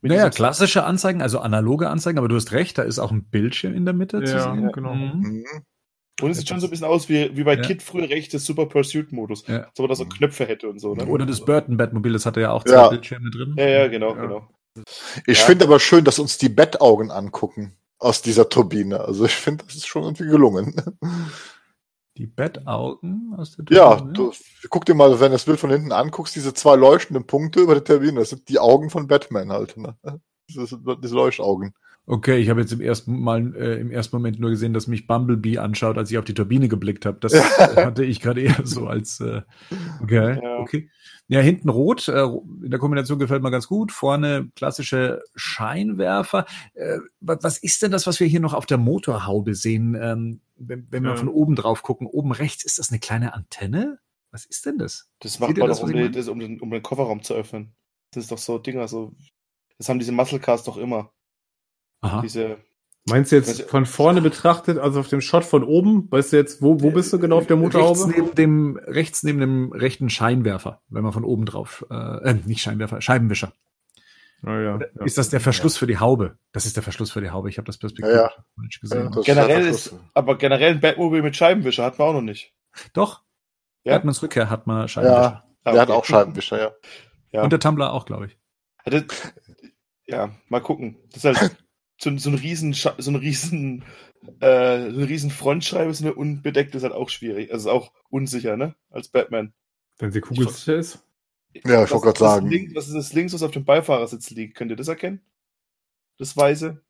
Naja, klassische Anzeigen, also analoge Anzeigen, aber du hast recht, da ist auch ein Bildschirm in der Mitte ja, zu sehen. Genau. Mhm. mhm. Und es sieht schon so ein bisschen aus wie, wie bei ja. Kid früher rechtes Super Pursuit-Modus. Ja. So, dass er Knöpfe hätte und so. Ne? Oder das Burton-Batmobil, das hatte ja auch zwei ja. Bildschirme drin. Ja, ja, genau, ja. genau. Ich ja. finde aber schön, dass uns die Bettaugen angucken aus dieser Turbine. Also ich finde, das ist schon irgendwie gelungen. Die Bettaugen aus der Turbine? Ja, du, guck dir mal, wenn du das Bild von hinten anguckst, diese zwei leuchtenden Punkte über der Turbine, das sind die Augen von Batman halt. Ne? Das sind diese Leuchtaugen. Okay, ich habe jetzt im ersten Mal äh, im ersten Moment nur gesehen, dass mich Bumblebee anschaut, als ich auf die Turbine geblickt habe. Das hatte ich gerade eher so als äh, okay, ja. okay. Ja, hinten rot, äh, in der Kombination gefällt mir ganz gut. Vorne klassische Scheinwerfer. Äh, was ist denn das, was wir hier noch auf der Motorhaube sehen? Ähm, wenn, wenn wir ja. von oben drauf gucken, oben rechts, ist das eine kleine Antenne? Was ist denn das? Das macht man doch, um, die, das, um, den, um den Kofferraum zu öffnen. Das ist doch so Dinger, so. Das haben diese Muscle Cars doch immer. Aha. Diese, Meinst du jetzt von vorne betrachtet, also auf dem Shot von oben? Weißt du jetzt, wo, wo bist du genau auf der Motorhaube? Rechts neben dem, rechts neben dem rechten Scheinwerfer, wenn man von oben drauf, äh, äh nicht Scheinwerfer, Scheibenwischer. Oh ja, ja. Ist das der Verschluss ja. für die Haube? Das ist der Verschluss für die Haube. Ich habe das Perspektiv ja, falsch gesehen. generell ist, aber generell ein Batmobile mit Scheibenwischer hat man auch noch nicht. Doch. Ja? Batmans Rückkehr hat man Scheibenwischer. Ja, der okay. hat auch Scheibenwischer, ja. ja. Und der Tumblr auch, glaube ich. Ja, mal gucken. Das ist halt so, so ein riesen, so ein riesen, äh, so eine riesen Frontscheibe ist mir unbedeckt, ist halt auch schwierig. Also ist auch unsicher, ne? Als Batman. Wenn sie kugelsicher ist. Ja, ich wollte gerade sagen. Links, was ist das links, was auf dem Beifahrersitz liegt? Könnt ihr das erkennen? Das Weiße?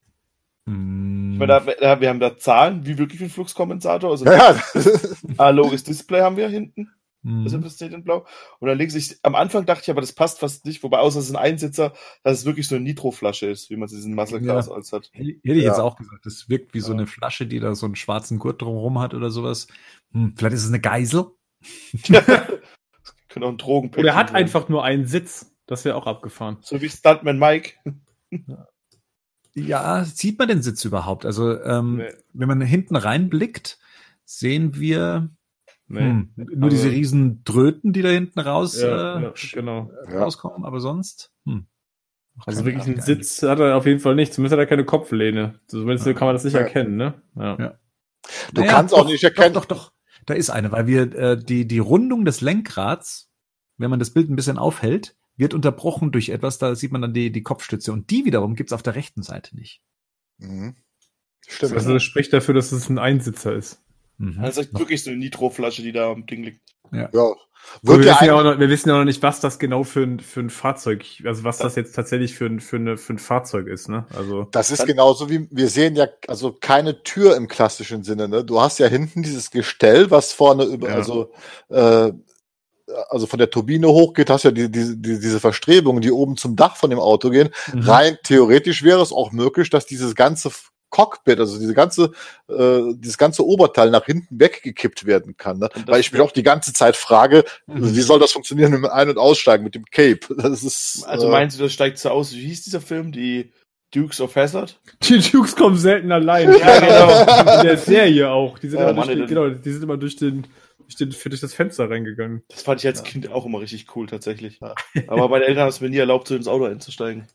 Hm. Ich meine, da, da, wir haben da Zahlen, wie wirklich ein Fluxkompensator. Also Ja, ja. analoges Display haben wir hinten. Hm. Das ist in blau. Und dann links, ich, am Anfang dachte ich aber, das passt fast nicht, wobei außer es ist ein Einsitzer, dass es wirklich so eine Nitroflasche ist, wie man es in diesen Muscle Cars Ja. als hat. Hätte ich jetzt Ja. auch gesagt. Das wirkt wie so Ja. eine Flasche, die da so einen schwarzen Gurt drumherum hat oder sowas. Hm, vielleicht ist es eine Geisel. Könnte auch ein Drogenpäckchen Oder er hat sein. einfach nur einen Sitz. Das wäre auch abgefahren. So wie Stuntman Mike. Ja, sieht man den Sitz überhaupt? Also, ähm, Nee. wenn man hinten reinblickt, sehen wir Nee. hm, nur Also- diese riesen Dröten, die da hinten raus Ja, äh, ja, genau. Ja. rauskommen, aber sonst. Hm. Also wirklich einen. Sitz hat er auf jeden Fall nicht. Zumindest hat er keine Kopflehne. Zumindest Ja. kann man das nicht Ja. erkennen, ne? Ja. Ja. Du Naja, kannst doch, auch nicht erkennen. Doch, doch, doch. Da ist eine, weil wir äh, die, die Rundung des Lenkrads, wenn man das Bild ein bisschen aufhält, wird unterbrochen durch etwas, da sieht man dann die, die Kopfstütze. Und die wiederum gibt's auf der rechten Seite nicht. Mhm. Stimmt. Also das spricht dafür, dass es ein Einsitzer ist. Mhm. Das ist echt wirklich so eine Nitroflasche, die da am Ding liegt. ja. Wird wir, ja wissen ja auch noch, wir wissen ja auch noch nicht, was das genau für ein, für ein Fahrzeug, also was das jetzt tatsächlich für ein, für, eine, für ein Fahrzeug ist, ne? Also. das ist genauso wie, wir sehen ja also keine Tür im klassischen Sinne, ne? Du hast ja hinten dieses Gestell, was vorne über, Ja. also, äh, also von der Turbine hochgeht, hast ja die, die, die, diese Verstrebungen, die oben zum Dach von dem Auto gehen. Mhm. Rein theoretisch wäre es auch möglich, dass dieses ganze Cockpit, also diese ganze, äh, dieses ganze Oberteil nach hinten weggekippt werden kann. Ne? Weil ich mich auch die ganze Zeit frage, Mhm. wie soll das funktionieren mit dem Ein- und Aussteigen, mit dem Cape? Das ist. Also äh, meinst du, das steigt so aus? Wie hieß dieser Film? Die Dukes of Hazzard? Die Dukes kommen selten allein. Ja, genau. In der Serie auch. Die sind, Ja, immer, durch Mann, den, genau, die sind immer durch den, durch den, durch das Fenster reingegangen. Das fand ich als Kind auch immer richtig cool, tatsächlich. Aber meine Eltern haben es mir nie erlaubt, so ins Auto einzusteigen.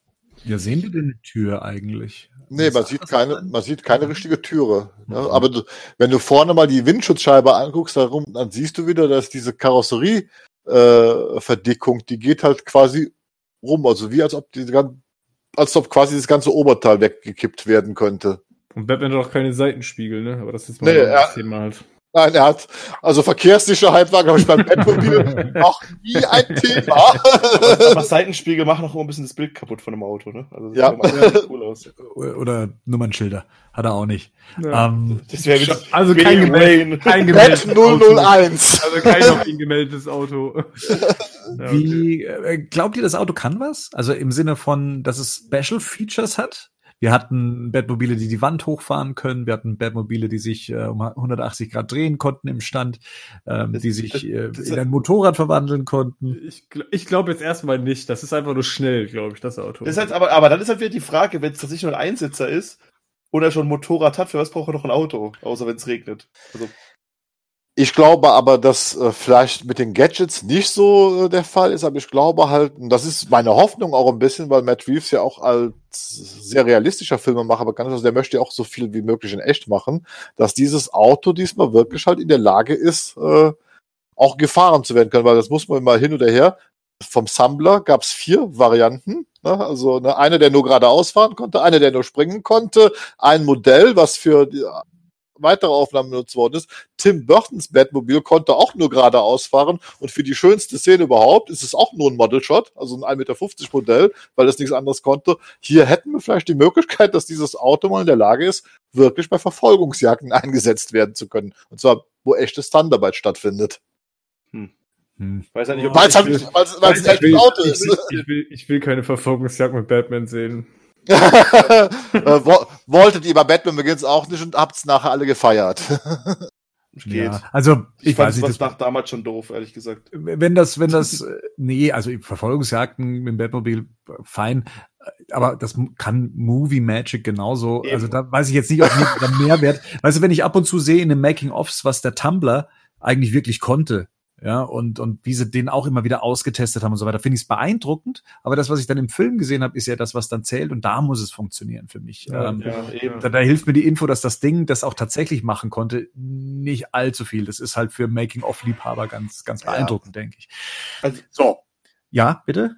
Ja, sehen wir denn eine Tür eigentlich? Nee, man sieht keine, man sieht keine richtige Türe. Ne? Mhm. Aber du, wenn du vorne mal die Windschutzscheibe anguckst, darum, dann siehst du wieder, dass diese Karosserie äh, Verdickung, die geht halt quasi rum, also wie als ob die als ob quasi das ganze Oberteil weggekippt werden könnte. Und Batman hat auch keine Seitenspiegel, ne? Aber das ist mal Nee, ein ja. Thema halt. Nein, er hat, also Verkehrssicherheit war, glaube ich, beim Batmobil noch nie ein Thema. Aber Seitenspiegel machen auch immer ein bisschen das Bild kaputt von dem Auto, ne? Also das Ja. sieht immer richtig cool aus. Oder Nummernschilder. Hat er auch nicht. Ja. Ähm, Das wäre wieder Also kein. Kein Bat gemeldetes Auto. 001. Also kein auf ihn gemeldetes Auto. Ja, okay. Wie äh, glaubt ihr, das Auto kann was? Also im Sinne von, dass es Special Features hat? Wir hatten Batmobile, die die Wand hochfahren können. Wir hatten Batmobile, die sich äh, um 180 Grad drehen konnten im Stand, ähm, Das- die sich das- äh, das- in ein Motorrad verwandeln konnten. Ich, ich glaube jetzt erstmal nicht. Das ist einfach nur schnell, glaube ich, das Auto. Das ist halt, aber, aber dann ist halt wieder die Frage, wenn es tatsächlich nur ein Einsitzer ist oder schon ein Motorrad hat, für was braucht er noch ein Auto? Außer wenn es regnet. Also, Ich glaube aber, dass äh, vielleicht mit den Gadgets nicht so äh, der Fall ist, aber ich glaube halt, und das ist meine Hoffnung auch ein bisschen, weil Matt Reeves ja auch als sehr realistischer Filmemacher bekannt ist, also der möchte ja auch so viel wie möglich in echt machen, dass dieses Auto diesmal wirklich halt in der Lage ist, äh, auch gefahren zu werden können, weil das muss man mal hin oder her. Vom Sammler gab es vier Varianten. Ne? Also ne, eine, der nur geradeaus fahren konnte, eine, der nur springen konnte, ein Modell, was für weitere Aufnahmen benutzt worden ist. Tim Burtons Batmobil konnte auch nur geradeaus fahren und für die schönste Szene überhaupt ist es auch nur ein Model Shot, also ein 1,50 Meter Modell, weil es nichts anderes konnte. Hier hätten wir vielleicht die Möglichkeit, dass dieses Auto mal in der Lage ist, wirklich bei Verfolgungsjagden eingesetzt werden zu können. Und zwar, wo echtes Thunderbite stattfindet. Hm. ich weiß ja nicht, ob Weil es halt, will- nicht- weil es- weil es ich, ein Auto ich, ist. will, ich, will, ich will keine Verfolgungsjagd mit Batman sehen. Äh, wo- wolltet ihr bei Batman Begins auch nicht und habt's nachher alle gefeiert. geht. Ja, also Ich, ich, fand weiß es nicht, was das, nach damals schon doof, ehrlich gesagt. wenn das, wenn das, äh, nee, also Verfolgungsjagden mit dem Batmobil, fein. Aber das kann Movie Magic genauso. Eben. Also da weiß ich jetzt nicht, ob mir der Mehrwert. Weißt du, wenn ich ab und zu sehe in den Making-ofs, was der Tumblr eigentlich wirklich konnte, ja, und, und wie sie den auch immer wieder ausgetestet haben und so weiter, finde ich es beeindruckend. Aber das, was ich dann im Film gesehen habe, ist ja das, was dann zählt und da muss es funktionieren für mich. Ja, ähm, Ja, eben. da, da hilft mir die Info, dass das Ding das auch tatsächlich machen konnte, nicht allzu viel. Das ist halt für Making-of-Liebhaber ganz, ganz Ja. beeindruckend, denke ich. Also, so, Ja, bitte?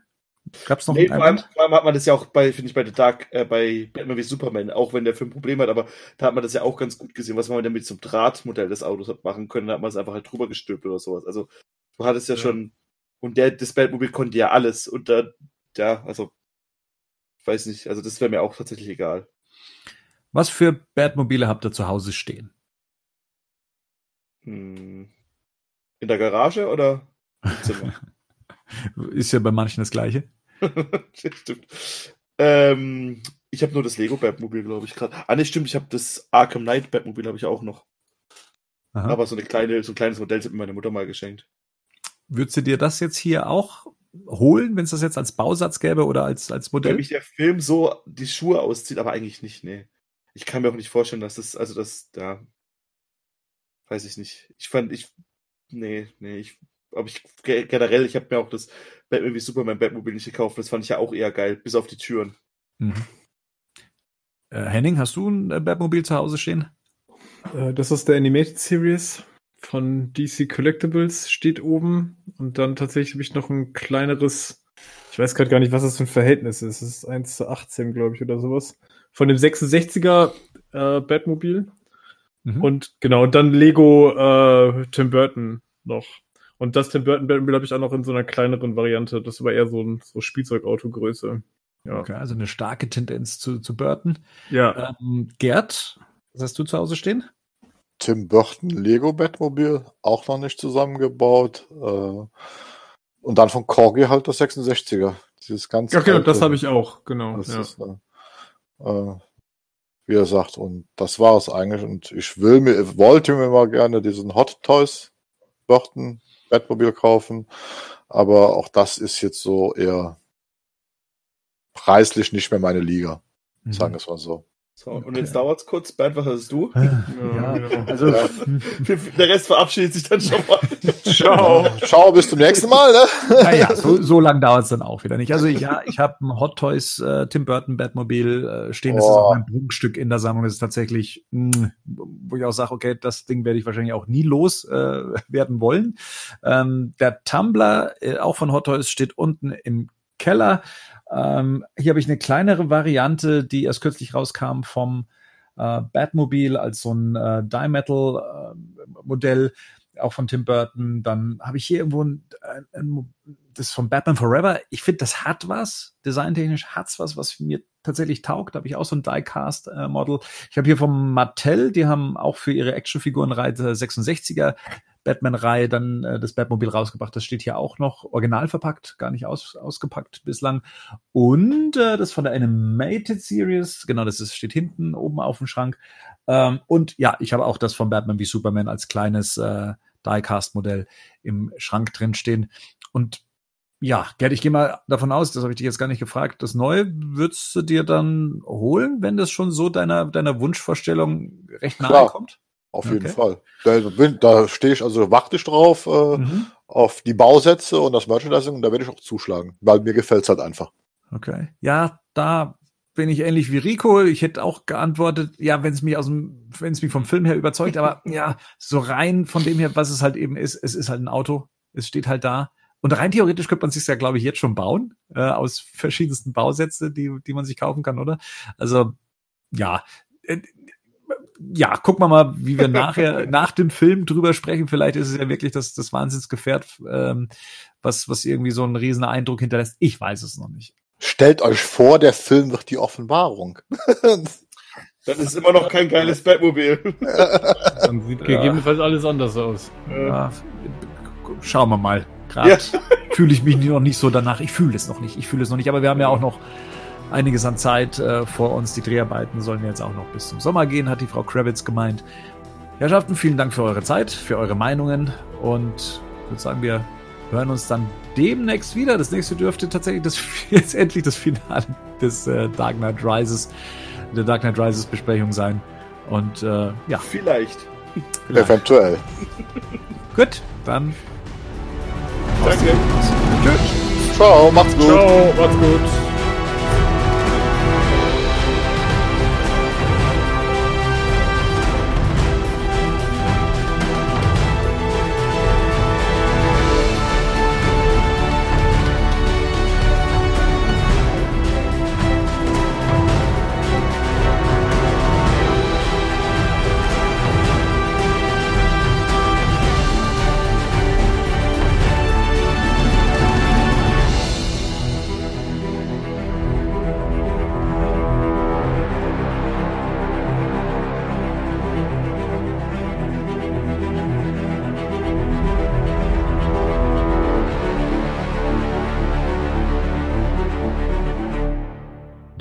Gab's noch nee, vor allem, vor allem, hat man das ja auch bei, finde ich, bei The Dark, äh, bei Batman wie Superman, auch wenn der Film Probleme hat, aber da hat man das ja auch ganz gut gesehen, was man damit zum Drahtmodell des Autos hat machen können, da hat man es einfach halt drüber gestülpt oder sowas. Also du hattest ja, ja. schon, und der, das Batmobil konnte ja alles und da, ja, also, ich weiß nicht, also das wäre mir auch tatsächlich egal. Was für Batmobile habt ihr zu Hause stehen? Hm. In der Garage oder im Zimmer? Ist ja bei manchen das gleiche. stimmt. Ähm, ich habe nur das Lego Batmobil, glaube ich, gerade. Ah, ne, stimmt, ich habe das Arkham Knight Batmobil habe ich auch noch. Aha. Aber so eine kleine, so ein kleines Modell hat mir meine Mutter mal geschenkt. Würdest du dir das jetzt hier auch holen, wenn es das jetzt als Bausatz gäbe oder als, als Modell? Wenn mich der Film so die Schuhe auszieht, aber eigentlich nicht, nee. Ich kann mir auch nicht vorstellen, dass das, also das, da, weiß ich nicht. Ich fand, ich, nee, nee, ich aber ich generell, ich habe mir auch das Batman wie Superman Batmobil nicht gekauft. Das fand ich ja auch eher geil, bis auf die Türen. Mhm. Äh, Henning, hast du ein äh, Batmobil zu Hause stehen? Äh, das ist der Animated Series von DC Collectibles, steht oben. Und dann tatsächlich habe ich noch ein kleineres, ich weiß gerade gar nicht, was das für ein Verhältnis ist. Es ist 1 zu 18, glaube ich, oder sowas. Von dem 66er äh, Batmobil. Mhm. Und genau, und dann Lego äh, Tim Burton noch. Und das Tim Burton Batmobile habe ich auch noch in so einer kleineren Variante. Das war eher so ein so Spielzeugautogröße. Ja. Okay, also eine starke Tendenz zu, zu Burton. Ja. Ähm, Gerd, was hast du zu Hause stehen? Tim Burton Lego Batmobil, auch noch nicht zusammengebaut. Äh, und dann von Corgi halt das 66er. Dieses ganze. Ja, genau, das habe ich auch, genau. Das ja. ist, äh, wie er sagt, und das war es eigentlich. Und ich will mir, wollte mir mal gerne diesen Hot Toys Burton Batmobil kaufen. Aber auch das ist jetzt so eher preislich nicht mehr meine Liga. Mhm. Sagen wir es mal so. So, und jetzt dauert es kurz. Bernd, was hast du? Ja, ja, also der Rest verabschiedet sich dann schon mal. Ciao. Ciao, bis zum nächsten Mal. Ne? Naja, so, so lange dauert es dann auch wieder nicht. Also ja, ich habe ein Hot Toys äh, Tim Burton Batmobil äh, stehen. Das oh. ist auch mein Prunkstück in der Sammlung. Das ist tatsächlich, mh, wo ich auch sage, okay, das Ding werde ich wahrscheinlich auch nie los äh, werden wollen. Ähm, der Tumblr, äh, auch von Hot Toys, steht unten im Keller. Ähm, hier habe ich eine kleinere Variante, die erst kürzlich rauskam vom äh, Batmobile als so ein äh, Die-Metal-Modell, äh, auch von Tim Burton. Dann habe ich hier irgendwo ein, ein, ein das von Batman Forever. Ich finde, das hat was. Designtechnisch hat's was, was mir tatsächlich taugt. Da habe ich auch so ein Diecast-Model. ich habe hier vom Mattel, die haben auch für ihre Actionfigurenreihe 66er Batman-Reihe dann äh, das Batmobil rausgebracht. Das steht hier auch noch original verpackt, gar nicht aus, ausgepackt bislang. Und äh, das von der Animated Series, genau, das ist, steht hinten oben auf dem Schrank. Ähm, und ja, ich habe auch das von Batman wie Superman als kleines äh, Diecast-Modell im Schrank drin stehen. Und ja, Gerd, ich gehe mal davon aus, das habe ich dich jetzt gar nicht gefragt, das Neue würdest du dir dann holen, wenn das schon so deiner, deiner Wunschvorstellung recht nahe Klar. kommt? Auf okay. jeden Fall. Da, da stehe ich, also warte ich drauf, äh, mhm. auf die Bausätze und das Merchandising und da werde ich auch zuschlagen, weil mir gefällt es halt einfach. Okay. Ja, da bin ich ähnlich wie Rico. Ich hätte auch geantwortet, ja, wenn es mich aus dem, wenn es mich vom Film her überzeugt, aber ja, so rein von dem her, was es halt eben ist, es ist halt ein Auto. Es steht halt da. Und rein theoretisch könnte man sich ja, glaube ich, jetzt schon bauen, äh, aus verschiedensten Bausätze, die, die man sich kaufen kann, oder? Also, ja, äh, ja, gucken wir mal, wie wir nachher nach dem Film drüber sprechen. Vielleicht ist es ja wirklich das, das Wahnsinnsgefährt, ähm, was, was irgendwie so einen riesen Eindruck hinterlässt. Ich weiß es noch nicht. Stellt euch vor, der Film wird die Offenbarung. Das ist immer noch kein geiles Batmobil. Dann sieht gegebenenfalls alles anders aus. Ja, schauen wir mal. Gerade ja. fühle ich mich noch nicht so danach. Ich fühle es noch nicht. Ich fühle es noch nicht. Aber wir haben ja auch noch einiges an Zeit äh, vor uns. Die Dreharbeiten sollen jetzt auch noch bis zum Sommer gehen, hat die Frau Kravitz gemeint. Herrschaften, vielen Dank für eure Zeit, für eure Meinungen und ich würde sagen, wir hören uns dann demnächst wieder. Das nächste dürfte tatsächlich das, jetzt endlich das Finale des äh, Dark Knight Rises, der Dark Knight Rises Besprechung sein. Und äh, ja. Vielleicht. Vielleicht. Eventuell. Gut, dann. Danke. Tschüss. Ciao, macht's gut. Ciao, macht's gut.